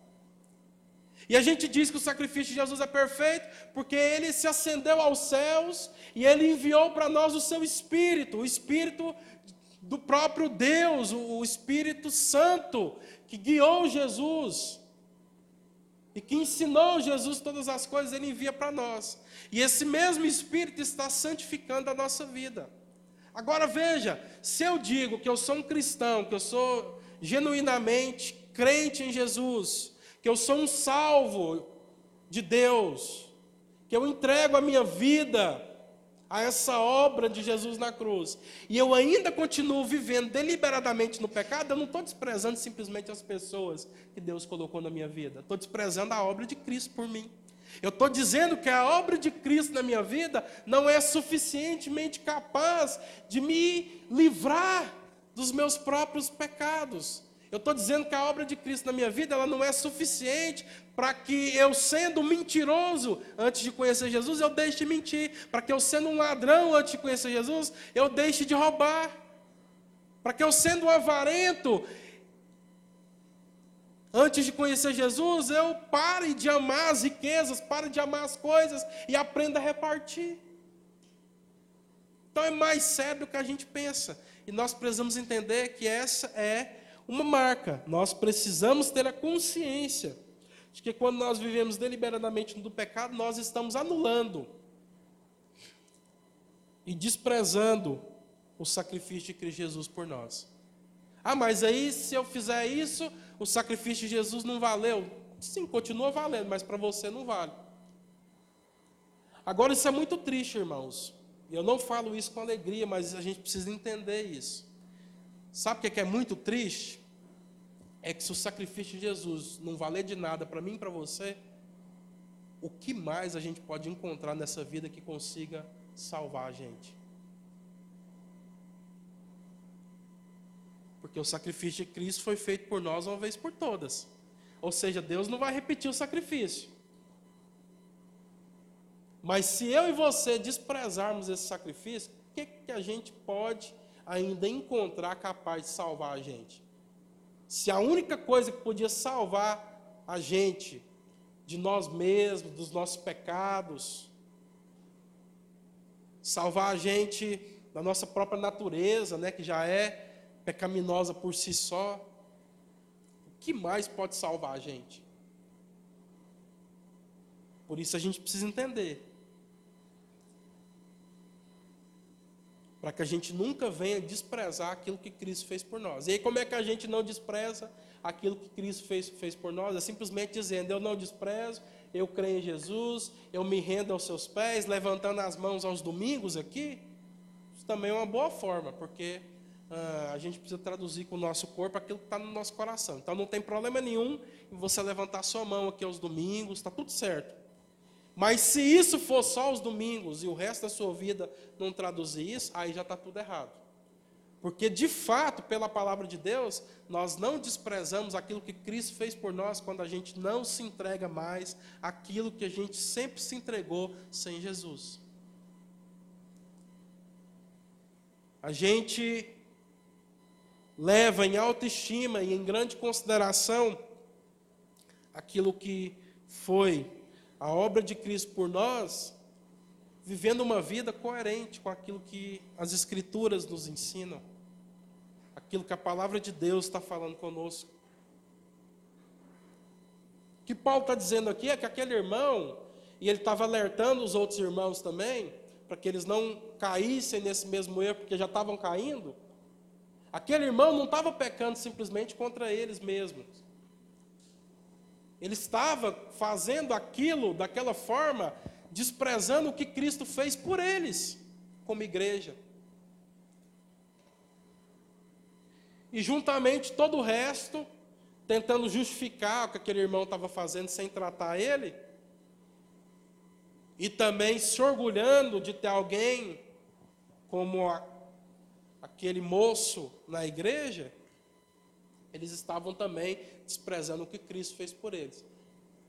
E a gente diz que o sacrifício de Jesus é perfeito porque ele se ascendeu aos céus e ele enviou para nós o seu Espírito, o Espírito do próprio Deus, o Espírito Santo, que guiou Jesus e que ensinou Jesus todas as coisas, ele envia para nós. E esse mesmo Espírito está santificando a nossa vida. Agora veja, se eu digo que eu sou um cristão, que eu sou genuinamente crente em Jesus, que eu sou um salvo de Deus, que eu entrego a minha vida a essa obra de Jesus na cruz, e eu ainda continuo vivendo deliberadamente no pecado, eu não estou desprezando simplesmente as pessoas que Deus colocou na minha vida, estou desprezando a obra de Cristo por mim. Eu estou dizendo que a obra de Cristo na minha vida não é suficientemente capaz de me livrar dos meus próprios pecados. Eu estou dizendo que a obra de Cristo na minha vida ela não é suficiente para que eu, sendo mentiroso antes de conhecer Jesus, eu deixe de mentir. Para que eu, sendo um ladrão antes de conhecer Jesus, eu deixe de roubar. Para que eu, sendo um avarento antes de conhecer Jesus, eu pare de amar as riquezas, pare de amar as coisas e aprenda a repartir. Então é mais sério do que a gente pensa. E nós precisamos entender que essa é uma marca. Nós precisamos ter a consciência de que quando nós vivemos deliberadamente no pecado, nós estamos anulando e desprezando o sacrifício de Cristo Jesus por nós. Ah, mas aí se eu fizer isso, o sacrifício de Jesus não valeu? Sim, continua valendo, mas para você não vale. Agora isso é muito triste, irmãos. Eu não falo isso com alegria, mas a gente precisa entender isso. Sabe o que é, é muito triste? É que se o sacrifício de Jesus não valer de nada para mim e para você, o que mais a gente pode encontrar nessa vida que consiga salvar a gente? Porque o sacrifício de Cristo foi feito por nós uma vez por todas. Ou seja, Deus não vai repetir o sacrifício. Mas se eu e você desprezarmos esse sacrifício, o que, que a gente pode ainda encontrar capaz de salvar a gente. Se a única coisa que podia salvar a gente de nós mesmos, dos nossos pecados, salvar a gente da nossa própria natureza, né, que já é pecaminosa por si só. O que mais pode salvar a gente? Por isso a gente precisa entender. Para que a gente nunca venha desprezar aquilo que Cristo fez por nós. E aí, como é que a gente não despreza aquilo que Cristo fez, fez por nós? É simplesmente dizendo: Eu não desprezo, eu creio em Jesus, eu me rendo aos seus pés, levantando as mãos aos domingos aqui. Isso também é uma boa forma, porque ah, a gente precisa traduzir com o nosso corpo aquilo que está no nosso coração. Então não tem problema nenhum você levantar sua mão aqui aos domingos, está tudo certo. Mas se isso for só os domingos e o resto da sua vida não traduzir isso, aí já está tudo errado. Porque, de fato, pela palavra de Deus, nós não desprezamos aquilo que Cristo fez por nós quando a gente não se entrega mais aquilo que a gente sempre se entregou sem Jesus. A gente leva em autoestima e em grande consideração aquilo que foi a obra de Cristo por nós, vivendo uma vida coerente com aquilo que as Escrituras nos ensinam, aquilo que a palavra de Deus está falando conosco. O que Paulo está dizendo aqui é que aquele irmão, e ele estava alertando os outros irmãos também, para que eles não caíssem nesse mesmo erro, porque já estavam caindo. Aquele irmão não estava pecando simplesmente contra eles mesmos. Ele estava fazendo aquilo daquela forma, desprezando o que Cristo fez por eles, como igreja. E juntamente todo o resto, tentando justificar o que aquele irmão estava fazendo sem tratar ele, e também se orgulhando de ter alguém como a, aquele moço na igreja, eles estavam também desprezando o que Cristo fez por eles.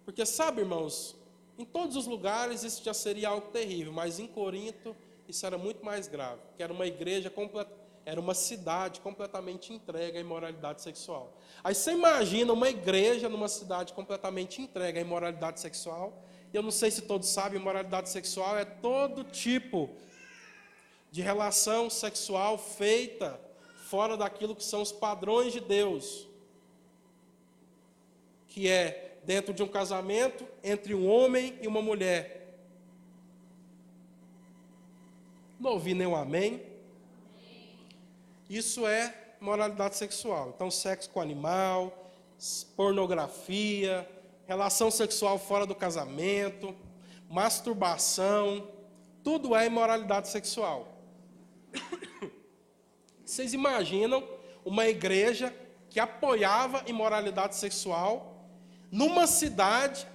Porque, sabe, irmãos, em todos os lugares isso já seria algo terrível, mas em Corinto isso era muito mais grave, que era uma igreja completa, era uma cidade completamente entregue à imoralidade sexual. Aí você imagina uma igreja numa cidade completamente entregue à imoralidade sexual. Eu não sei se todos sabem, imoralidade sexual é todo tipo de relação sexual feita fora daquilo que são os padrões de Deus, que é dentro de um casamento entre um homem e uma mulher. Não ouvi nenhum amém. Isso é moralidade sexual. Então, sexo com animal, pornografia, relação sexual fora do casamento, masturbação, tudo é imoralidade sexual. Vocês imaginam uma igreja que apoiava imoralidade sexual numa cidade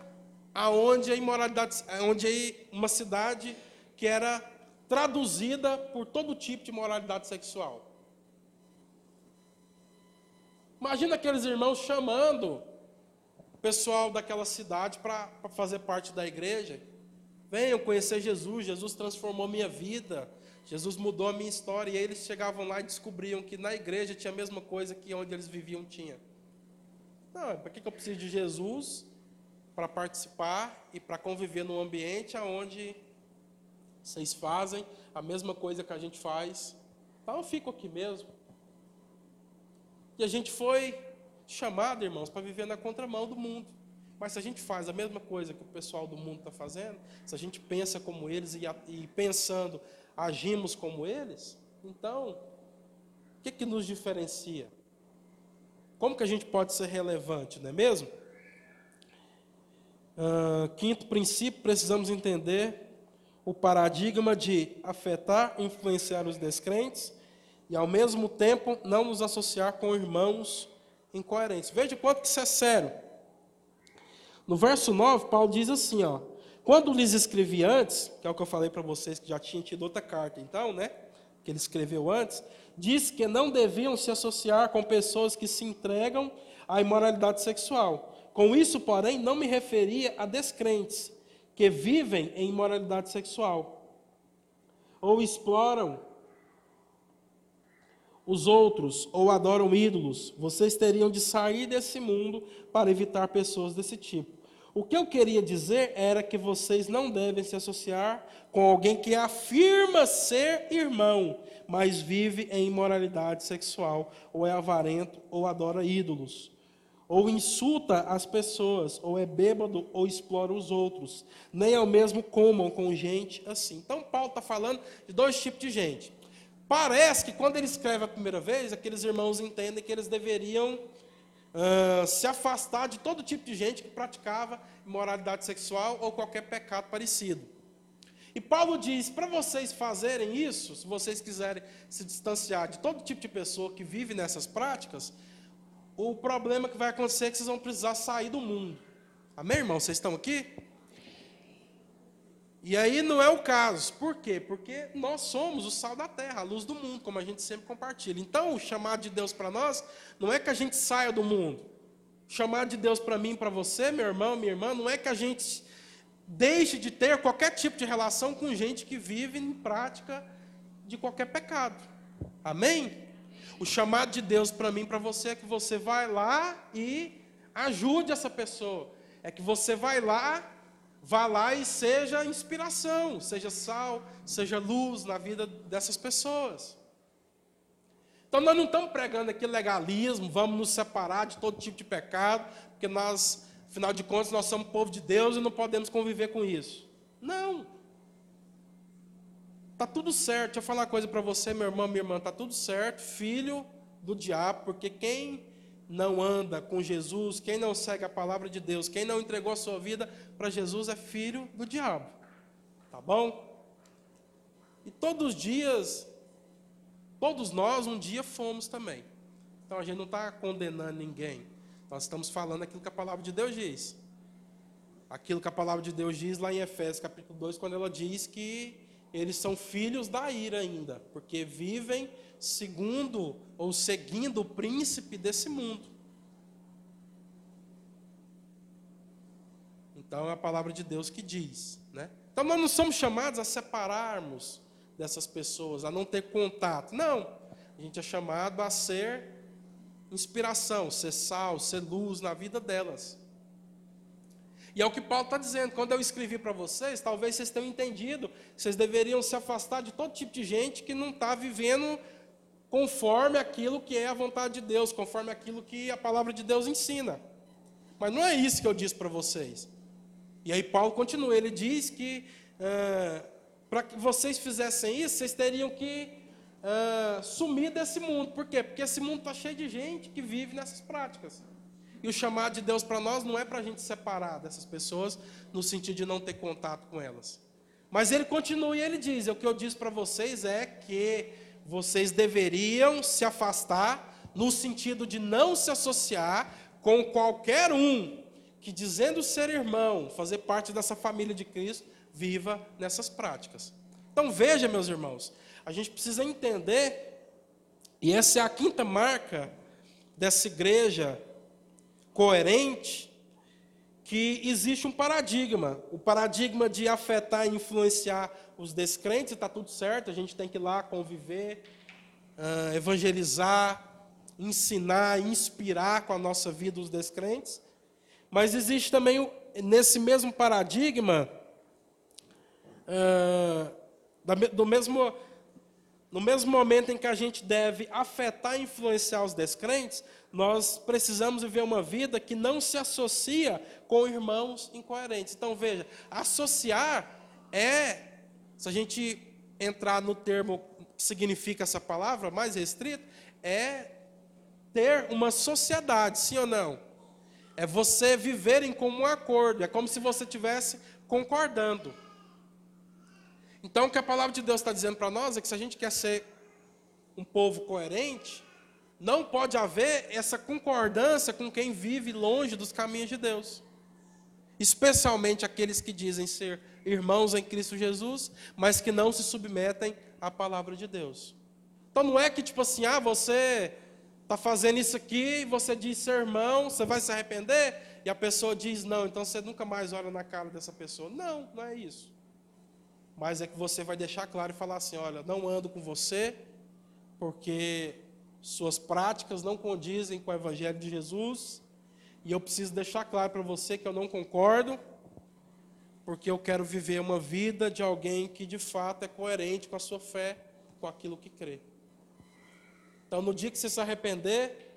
aonde a imoralidade, onde uma cidade que era traduzida por todo tipo de moralidade sexual. Imagina aqueles irmãos chamando o pessoal daquela cidade para fazer parte da igreja. Venham conhecer Jesus, Jesus transformou minha vida. Jesus mudou a minha história e eles chegavam lá e descobriam que na igreja tinha a mesma coisa que onde eles viviam tinha. Não, para que eu preciso de Jesus para participar e para conviver num ambiente onde vocês fazem a mesma coisa que a gente faz? Então eu fico aqui mesmo. E a gente foi chamado, irmãos, para viver na contramão do mundo. Mas se a gente faz a mesma coisa que o pessoal do mundo está fazendo, se a gente pensa como eles e, e pensando agimos como eles, então, o que, que nos diferencia? Como que a gente pode ser relevante, não é mesmo? Uh, quinto princípio, precisamos entender o paradigma de afetar, influenciar os descrentes e, ao mesmo tempo, não nos associar com irmãos incoerentes. Veja quanto que isso é sério. No verso 9, Paulo diz assim, ó, quando lhes escrevi antes, que é o que eu falei para vocês que já tinha tido outra carta, então, né? Que ele escreveu antes, diz que não deviam se associar com pessoas que se entregam à imoralidade sexual. Com isso, porém, não me referia a descrentes que vivem em imoralidade sexual ou exploram os outros ou adoram ídolos. Vocês teriam de sair desse mundo para evitar pessoas desse tipo. O que eu queria dizer era que vocês não devem se associar com alguém que afirma ser irmão, mas vive em imoralidade sexual, ou é avarento, ou adora ídolos, ou insulta as pessoas, ou é bêbado, ou explora os outros. Nem ao mesmo comam com gente assim. Então, Paulo está falando de dois tipos de gente. Parece que quando ele escreve a primeira vez, aqueles irmãos entendem que eles deveriam uh, se afastar de todo tipo de gente que praticava imoralidade sexual ou qualquer pecado parecido. E Paulo diz: para vocês fazerem isso, se vocês quiserem se distanciar de todo tipo de pessoa que vive nessas práticas, o problema que vai acontecer é que vocês vão precisar sair do mundo. Amém, irmão? Vocês estão aqui? E aí não é o caso. Por quê? Porque nós somos o sal da terra, a luz do mundo, como a gente sempre compartilha. Então, o chamado de Deus para nós não é que a gente saia do mundo. O chamado de Deus para mim, para você, meu irmão, minha irmã, não é que a gente deixe de ter qualquer tipo de relação com gente que vive em prática de qualquer pecado. Amém? O chamado de Deus para mim, para você, é que você vai lá e ajude essa pessoa. É que você vai lá, vá lá e seja inspiração, seja sal, seja luz na vida dessas pessoas. Então nós não estamos pregando aqui legalismo, vamos nos separar de todo tipo de pecado, porque nós Afinal de contas, nós somos povo de Deus e não podemos conviver com isso. Não. Tá tudo certo. Deixa eu falar uma coisa para você, meu irmão, minha irmã, tá tudo certo. Filho do diabo, porque quem não anda com Jesus, quem não segue a palavra de Deus, quem não entregou a sua vida para Jesus é filho do diabo. Tá bom? E todos os dias, todos nós um dia fomos também. Então a gente não está condenando ninguém. Nós estamos falando aquilo que a palavra de Deus diz. Aquilo que a palavra de Deus diz lá em Efésios capítulo 2, quando ela diz que eles são filhos da ira ainda, porque vivem segundo ou seguindo o príncipe desse mundo. Então é a palavra de Deus que diz, né? Então nós não somos chamados a separarmos dessas pessoas, a não ter contato. Não. A gente é chamado a ser inspiração, ser sal, ser luz na vida delas. E é o que Paulo está dizendo. Quando eu escrevi para vocês, talvez vocês tenham entendido, vocês deveriam se afastar de todo tipo de gente que não está vivendo conforme aquilo que é a vontade de Deus, conforme aquilo que a palavra de Deus ensina. Mas não é isso que eu disse para vocês. E aí Paulo continua, ele diz que é, para que vocês fizessem isso, vocês teriam que uh, sumir desse mundo. Por quê? Porque esse mundo está cheio de gente que vive nessas práticas. E o chamado de Deus para nós não é para a gente separar dessas pessoas, no sentido de não ter contato com elas. Mas ele continua e ele diz: o que eu disse para vocês é que vocês deveriam se afastar, no sentido de não se associar com qualquer um que, dizendo ser irmão, fazer parte dessa família de Cristo, viva nessas práticas. Então veja, meus irmãos, a gente precisa entender, e essa é a quinta marca dessa igreja coerente, que existe um paradigma, o paradigma de afetar e influenciar os descrentes, está tudo certo, a gente tem que ir lá conviver, uh, evangelizar, ensinar, inspirar com a nossa vida os descrentes, mas existe também, nesse mesmo paradigma, uh, do mesmo no mesmo momento em que a gente deve afetar e influenciar os descrentes, nós precisamos viver uma vida que não se associa com irmãos incoerentes. Então, veja, associar é, se a gente entrar no termo que significa essa palavra, mais restrito, é ter uma sociedade, sim ou não? É você viver em comum acordo, é como se você estivesse concordando. Então, o que a palavra de Deus está dizendo para nós é que se a gente quer ser um povo coerente, não pode haver essa concordância com quem vive longe dos caminhos de Deus. Especialmente aqueles que dizem ser irmãos em Cristo Jesus, mas que não se submetem à palavra de Deus. Então não é que tipo assim, ah, você está fazendo isso aqui, você diz ser irmão, você vai se arrepender, e a pessoa diz não, então você nunca mais olha na cara dessa pessoa. Não, não é isso mas é que você vai deixar claro e falar assim: olha, não ando com você, porque suas práticas não condizem com o Evangelho de Jesus, E eu preciso deixar claro para você que eu não concordo, porque eu quero viver uma vida de alguém que de fato é coerente com a sua fé, com aquilo que crê. Então, no dia que você se arrepender,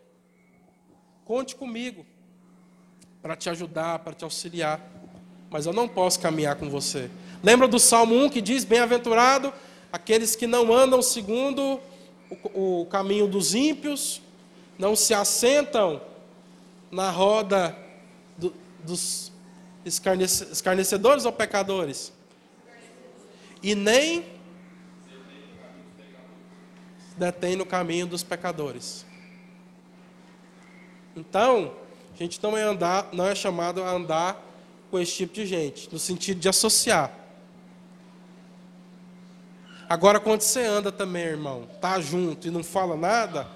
conte comigo para te ajudar, para te auxiliar. Mas eu não posso caminhar com você. Lembra do Salmo 1 que diz: Bem-aventurado aqueles que não andam segundo o, o caminho dos ímpios, não se assentam na roda do, dos escarnecedores ou pecadores? E nem detém no caminho dos pecadores. Então, a gente não é, andar, não é chamado a andar com esse tipo de gente, no sentido de associar. Agora, quando você anda também, irmão, tá junto e não fala nada,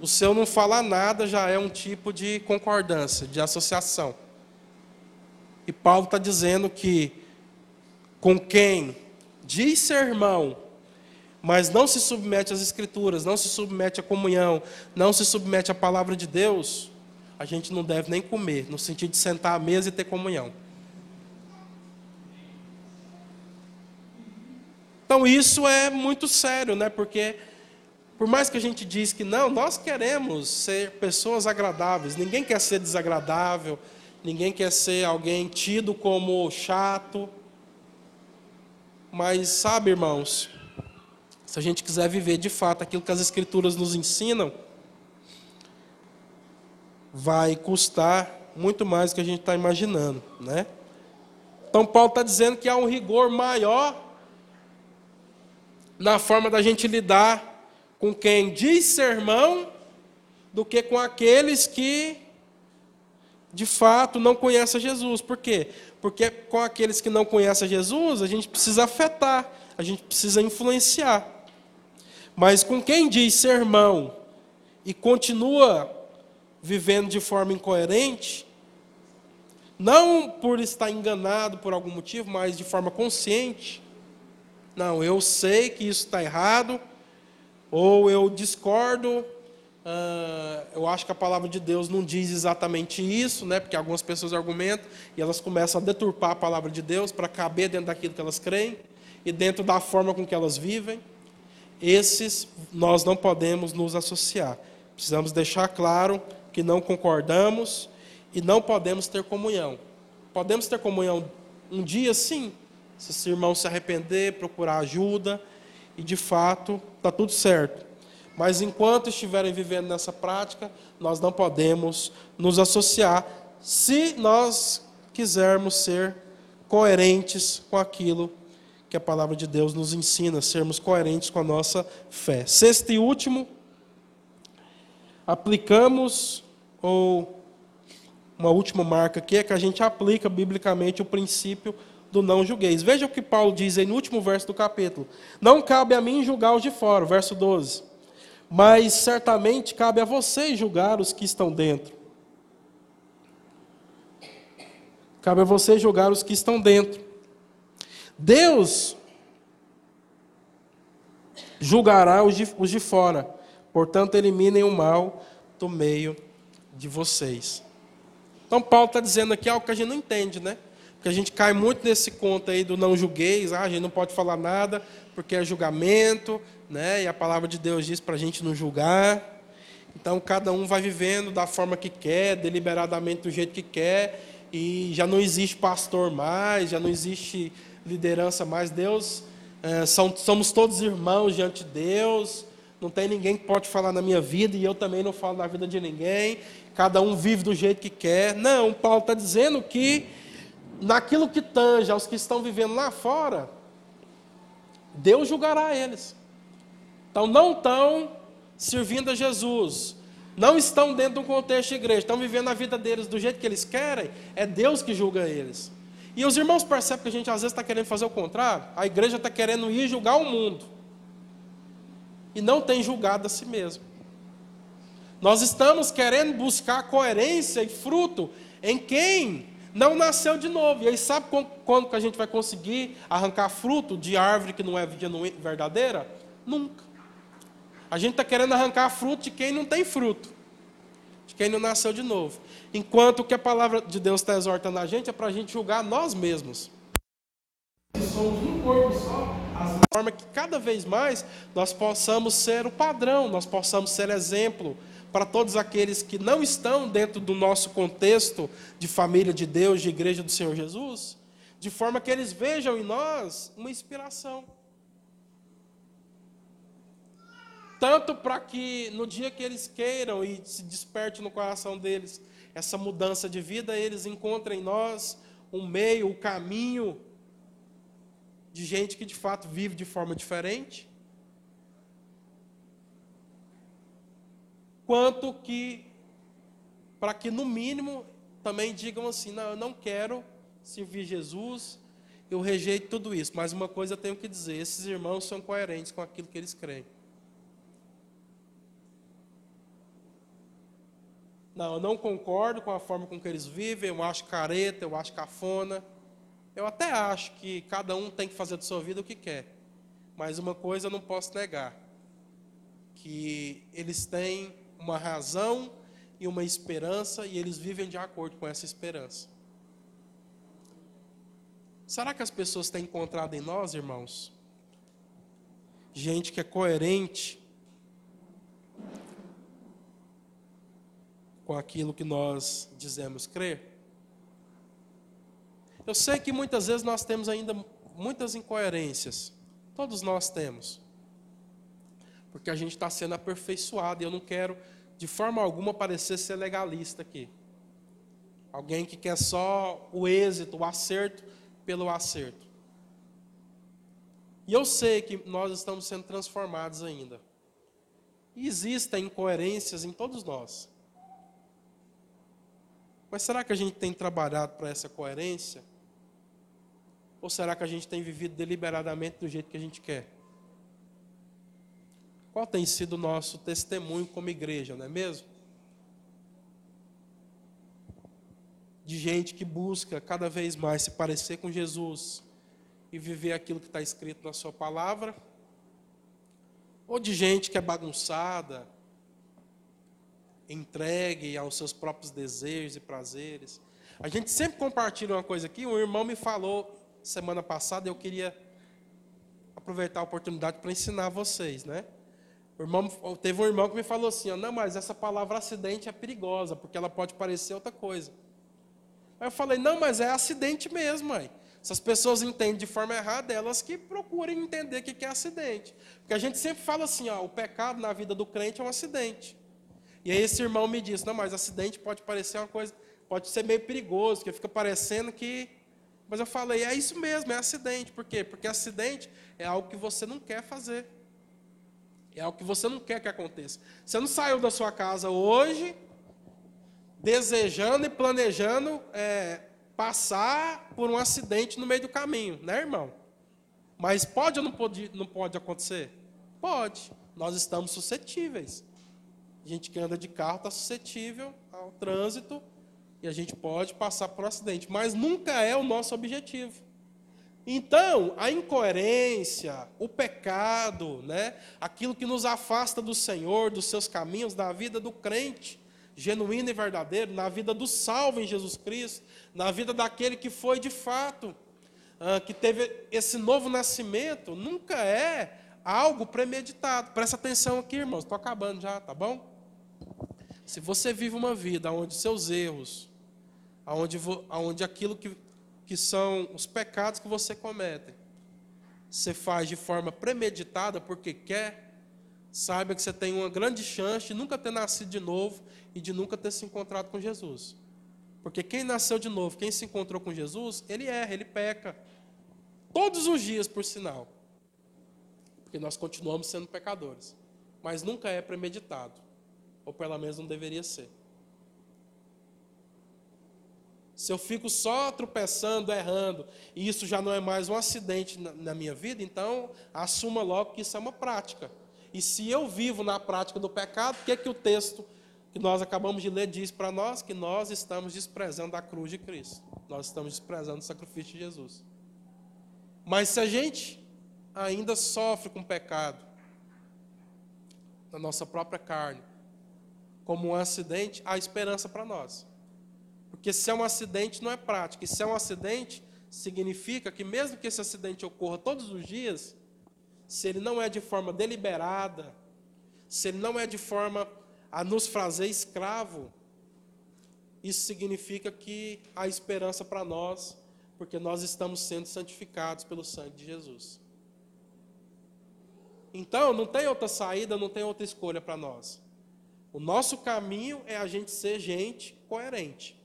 o seu não falar nada já é um tipo de concordância, de associação. E Paulo está dizendo que com quem diz ser irmão, mas não se submete às Escrituras, não se submete à comunhão, não se submete à palavra de Deus, a gente não deve nem comer, no sentido de sentar à mesa e ter comunhão. Então isso é muito sério, né? Porque por mais que a gente diz que não, nós queremos ser pessoas agradáveis. Ninguém quer ser desagradável, ninguém quer ser alguém tido como chato. Mas sabe, irmãos, se a gente quiser viver de fato aquilo que as escrituras nos ensinam, vai custar muito mais do que a gente está imaginando, né? Então Paulo está dizendo que há um rigor maior na forma da gente lidar com quem diz ser irmão do que com aqueles que de fato não conhecem Jesus. Por quê? Porque com aqueles que não conhecem Jesus, a gente precisa afetar, a gente precisa influenciar. Mas com quem diz ser irmão e continua vivendo de forma incoerente, não por estar enganado por algum motivo, mas de forma consciente, não, eu sei que isso está errado, ou eu discordo, uh, eu acho que a palavra de Deus não diz exatamente isso, né? porque algumas pessoas argumentam e elas começam a deturpar a palavra de Deus para caber dentro daquilo que elas creem e dentro da forma com que elas vivem. Esses nós não podemos nos associar. Precisamos deixar claro que não concordamos e não podemos ter comunhão. Podemos ter comunhão um dia, sim, se esse irmão se arrepender, procurar ajuda, e de fato está tudo certo. Mas enquanto estiverem vivendo nessa prática, nós não podemos nos associar se nós quisermos ser coerentes com aquilo que a palavra de Deus nos ensina, sermos coerentes com a nossa fé. Sexto e último, aplicamos, ou uma última marca aqui, é que a gente aplica biblicamente o princípio do não julgueis. Veja o que Paulo diz aí no último verso do capítulo. Não cabe a mim julgar os de fora, verso 12. Mas certamente cabe a vocês julgar os que estão dentro. Cabe a vocês julgar os que estão dentro. Deus julgará os de, os de fora. Portanto, eliminem o mal do meio de vocês. Então, Paulo está dizendo aqui algo que a gente não entende, né? Porque a gente cai muito nesse conto aí do não julgueis, ah, a gente não pode falar nada porque é julgamento, né? E a palavra de Deus diz para a gente não julgar. Então cada um vai vivendo da forma que quer, deliberadamente do jeito que quer, e já não existe pastor mais, já não existe liderança mais. Deus, é, são, somos todos irmãos diante de Deus. Não tem ninguém que pode falar na minha vida e eu também não falo na vida de ninguém. Cada um vive do jeito que quer. Não, Paulo está dizendo que naquilo que tange aos que estão vivendo lá fora, Deus julgará eles. Então não estão servindo a Jesus, não estão dentro de um contexto de igreja, estão vivendo a vida deles do jeito que eles querem, é Deus que julga eles. E os irmãos percebem que a gente às vezes está querendo fazer o contrário, a igreja está querendo ir julgar o mundo, e não tem julgado a si mesmo. Nós estamos querendo buscar coerência e fruto em quem não nasceu de novo. E aí sabe quando que a gente vai conseguir arrancar fruto de árvore que não é verdadeira? Nunca. A gente está querendo arrancar fruto de quem não tem fruto. de quem não nasceu de novo. Enquanto que a palavra de Deus está exortando a gente é para a gente julgar nós mesmos. Somos um corpo só, de forma que cada vez mais nós possamos ser o padrão, nós possamos ser exemplo para todos aqueles que não estão dentro do nosso contexto de família de Deus, de igreja do Senhor Jesus, de forma que eles vejam em nós uma inspiração. Tanto para que no dia que eles queiram e se desperte no coração deles essa mudança de vida, eles encontrem em nós um meio, o um caminho de gente que de fato vive de forma diferente. Quanto que, para que no mínimo também digam assim: não, eu não quero servir Jesus, eu rejeito tudo isso. Mas uma coisa eu tenho que dizer: esses irmãos são coerentes com aquilo que eles creem. Não, eu não concordo com a forma com que eles vivem, eu acho careta, eu acho cafona. Eu até acho que cada um tem que fazer da sua vida o que quer. Mas uma coisa eu não posso negar: que eles têm uma razão e uma esperança e eles vivem de acordo com essa esperança. Será que as pessoas têm encontrado em nós, irmãos, gente que é coerente com aquilo que nós dizemos crer? Eu sei que muitas vezes nós temos ainda muitas incoerências. Todos nós temos. Porque a gente está sendo aperfeiçoado e eu não quero, de forma alguma, parecer ser legalista aqui. Alguém que quer só o êxito, o acerto pelo acerto. E eu sei que nós estamos sendo transformados ainda. E existem incoerências em todos nós. Mas será que a gente tem trabalhado para essa coerência? Ou será que a gente tem vivido deliberadamente do jeito que a gente quer? Qual tem sido o nosso testemunho como igreja, não é mesmo? De gente que busca cada vez mais se parecer com Jesus e viver aquilo que está escrito na Sua palavra? Ou de gente que é bagunçada, entregue aos seus próprios desejos e prazeres? A gente sempre compartilha uma coisa aqui. Um irmão me falou semana passada, eu queria aproveitar a oportunidade para ensinar vocês, né? Irmão, teve um irmão que me falou assim, não, mas essa palavra acidente é perigosa, porque ela pode parecer outra coisa. Aí eu falei, não, mas é acidente mesmo, mãe. Se as pessoas entendem de forma errada, elas que procurem entender o que é acidente. Porque a gente sempre fala assim, ó, o pecado na vida do crente é um acidente. E aí esse irmão me disse, não, mas acidente pode parecer uma coisa, pode ser meio perigoso, porque fica parecendo que mas eu falei, é isso mesmo, é acidente. Por quê? Porque acidente é algo que você não quer fazer. É algo que você não quer que aconteça. Você não saiu da sua casa hoje desejando e planejando é, passar por um acidente no meio do caminho, né, irmão? Mas pode ou não pode, não pode acontecer? Pode. Nós estamos suscetíveis. A gente que anda de carro está suscetível ao trânsito e a gente pode passar por um acidente, mas nunca é o nosso objetivo. Então, a incoerência, o pecado, né, aquilo que nos afasta do Senhor, dos seus caminhos, da vida do crente, genuíno e verdadeiro, na vida do salvo em Jesus Cristo, na vida daquele que foi de fato, uh, que teve esse novo nascimento, nunca é algo premeditado. Presta atenção aqui, irmãos, estou acabando já, tá bom? Se você vive uma vida onde seus erros, aonde, aonde aquilo que, que são os pecados que você comete, você faz de forma premeditada porque quer, saiba que você tem uma grande chance de nunca ter nascido de novo e de nunca ter se encontrado com Jesus. Porque quem nasceu de novo, quem se encontrou com Jesus, ele erra, ele peca. Todos os dias, por sinal. Porque nós continuamos sendo pecadores. Mas nunca é premeditado. Ou pelo menos não deveria ser. Se eu fico só tropeçando, errando, e isso já não é mais um acidente na, minha vida, então assuma logo que isso é uma prática. E se eu vivo na prática do pecado, o que é que o texto que nós acabamos de ler diz para nós? Que nós estamos desprezando a cruz de Cristo. Nós estamos desprezando o sacrifício de Jesus. Mas se a gente ainda sofre com pecado na nossa própria carne, como um acidente, há esperança para nós. Porque se é um acidente, não é prático. E se é um acidente, significa que mesmo que esse acidente ocorra todos os dias, se ele não é de forma deliberada, se ele não é de forma a nos fazer escravo, isso significa que há esperança para nós, porque nós estamos sendo santificados pelo sangue de Jesus. Então, não tem outra saída, não tem outra escolha para nós. O nosso caminho é a gente ser gente coerente.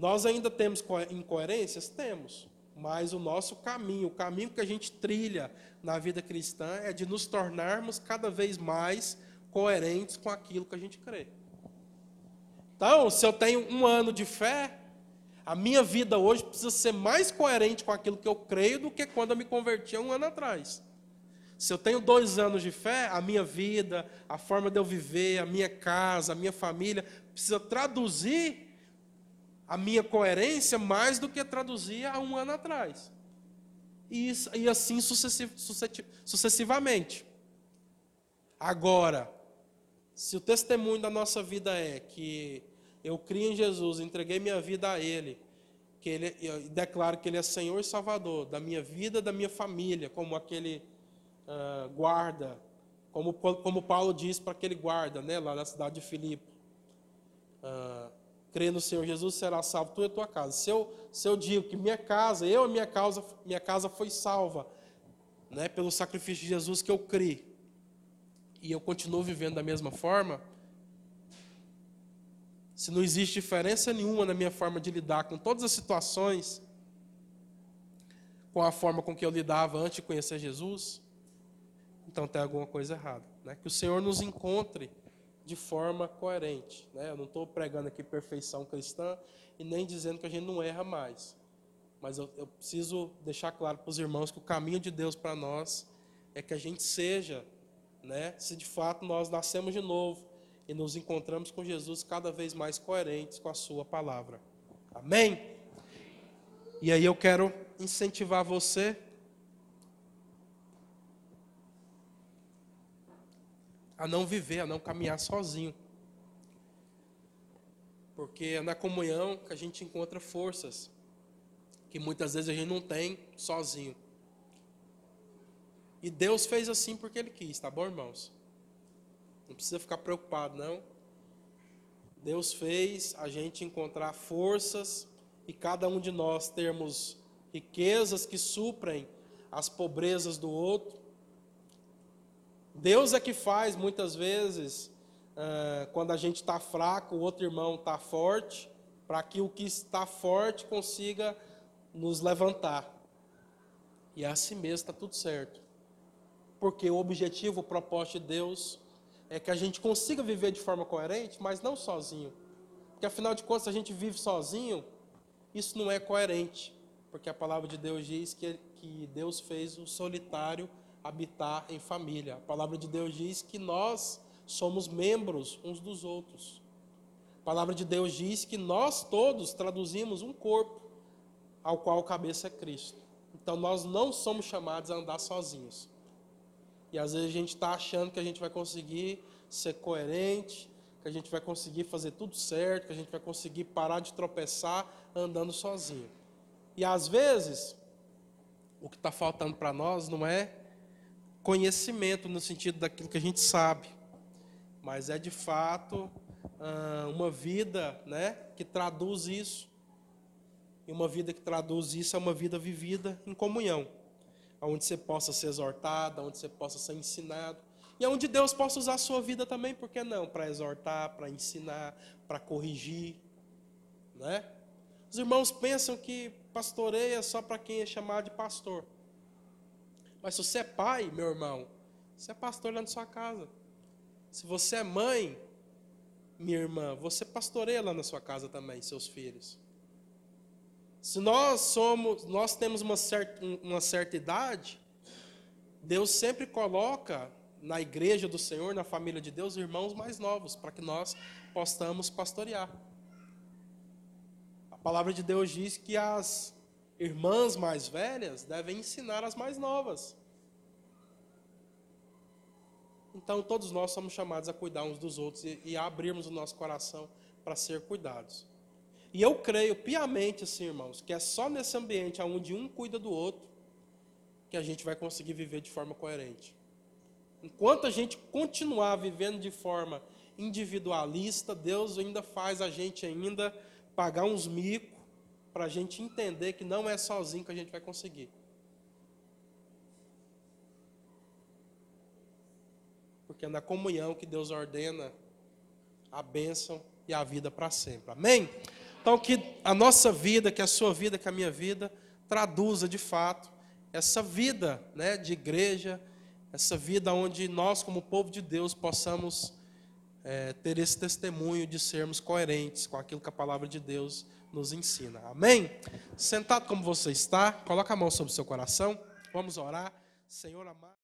Nós ainda temos incoerências? Temos. Mas o nosso caminho, o caminho que a gente trilha na vida cristã é de nos tornarmos cada vez mais coerentes com aquilo que a gente crê. Então, se eu tenho um ano de fé, a minha vida hoje precisa ser mais coerente com aquilo que eu creio do que quando eu me converti há um ano atrás. Se eu tenho dois anos de fé, a minha vida, a forma de eu viver, a minha casa, a minha família, precisa traduzir a minha coerência mais do que traduzir há um ano atrás. E, isso, e assim sucessivamente. Agora, se o testemunho da nossa vida é que eu criei em Jesus, entreguei minha vida a Ele, que Ele declaro que Ele é Senhor e Salvador da minha vida, da minha família, como aquele uh, guarda, como, como Paulo diz para aquele guarda, né, lá na cidade de Filipe. Uh, crê no Senhor Jesus, será salvo tu e a tua casa. Se eu, se eu digo que minha casa, eu e minha casa, minha casa foi salva, né, pelo sacrifício de Jesus que eu criei, e eu continuo vivendo da mesma forma, se não existe diferença nenhuma na minha forma de lidar com todas as situações, com a forma com que eu lidava antes de conhecer Jesus, então tem alguma coisa errada. Né? Que o Senhor nos encontre de forma coerente. Né? Eu não estou pregando aqui perfeição cristã e nem dizendo que a gente não erra mais. Mas eu, eu preciso deixar claro para os irmãos que o caminho de Deus para nós é que a gente seja, né, se de fato nós nascemos de novo, e nos encontramos com Jesus cada vez mais coerentes com a Sua palavra. Amém? E aí eu quero incentivar você a não viver, a não caminhar sozinho. Porque é na comunhão que a gente encontra forças que muitas vezes a gente não tem sozinho. E Deus fez assim porque Ele quis, tá bom, irmãos? Não precisa ficar preocupado, não. Deus fez a gente encontrar forças e cada um de nós termos riquezas que suprem as pobrezas do outro. Deus é que faz muitas vezes, uh, quando a gente está fraco, o outro irmão está forte, para que o que está forte consiga nos levantar. E assim mesmo está tudo certo. Porque o objetivo, o propósito de Deus é que a gente consiga viver de forma coerente, mas não sozinho. Porque afinal de contas, a gente vive sozinho, isso não é coerente. Porque a palavra de Deus diz que, que Deus fez o solitário habitar em família. A palavra de Deus diz que nós somos membros uns dos outros. A palavra de Deus diz que nós todos traduzimos um corpo, ao qual a cabeça é Cristo. Então nós não somos chamados a andar sozinhos. E às vezes a gente está achando que a gente vai conseguir ser coerente, que a gente vai conseguir fazer tudo certo, que a gente vai conseguir parar de tropeçar andando sozinho. E às vezes, o que está faltando para nós não é conhecimento no sentido daquilo que a gente sabe, mas é de fato uma vida né, que traduz isso. E uma vida que traduz isso é uma vida vivida em comunhão onde você possa ser exortado, onde você possa ser ensinado. E onde Deus possa usar a sua vida também, por que não? Para exortar, para ensinar, para corrigir. Né? Os irmãos pensam que pastoreia é só para quem é chamado de pastor. Mas se você é pai, meu irmão, você é pastor lá na sua casa. Se você é mãe, minha irmã, você pastoreia lá na sua casa também, seus filhos. Se nós somos, nós temos uma certa, uma certa idade, Deus sempre coloca na igreja do Senhor, na família de Deus, irmãos mais novos, para que nós possamos pastorear. A palavra de Deus diz que as irmãs mais velhas devem ensinar as mais novas. Então, todos nós somos chamados a cuidar uns dos outros e, e a abrirmos o nosso coração para ser cuidados. E eu creio piamente, assim, irmãos, que é só nesse ambiente onde um cuida do outro que a gente vai conseguir viver de forma coerente. Enquanto a gente continuar vivendo de forma individualista, Deus ainda faz a gente ainda pagar uns micos para a gente entender que não é sozinho que a gente vai conseguir. Porque é na comunhão que Deus ordena a bênção e a vida para sempre. Amém? Então, que a nossa vida, que a sua vida, que a minha vida, traduza de fato essa vida né, de igreja, essa vida onde nós, como povo de Deus, possamos é, ter esse testemunho de sermos coerentes com aquilo que a palavra de Deus nos ensina. Amém? Sentado como você está, coloca a mão sobre o seu coração. Vamos orar. Senhor amado.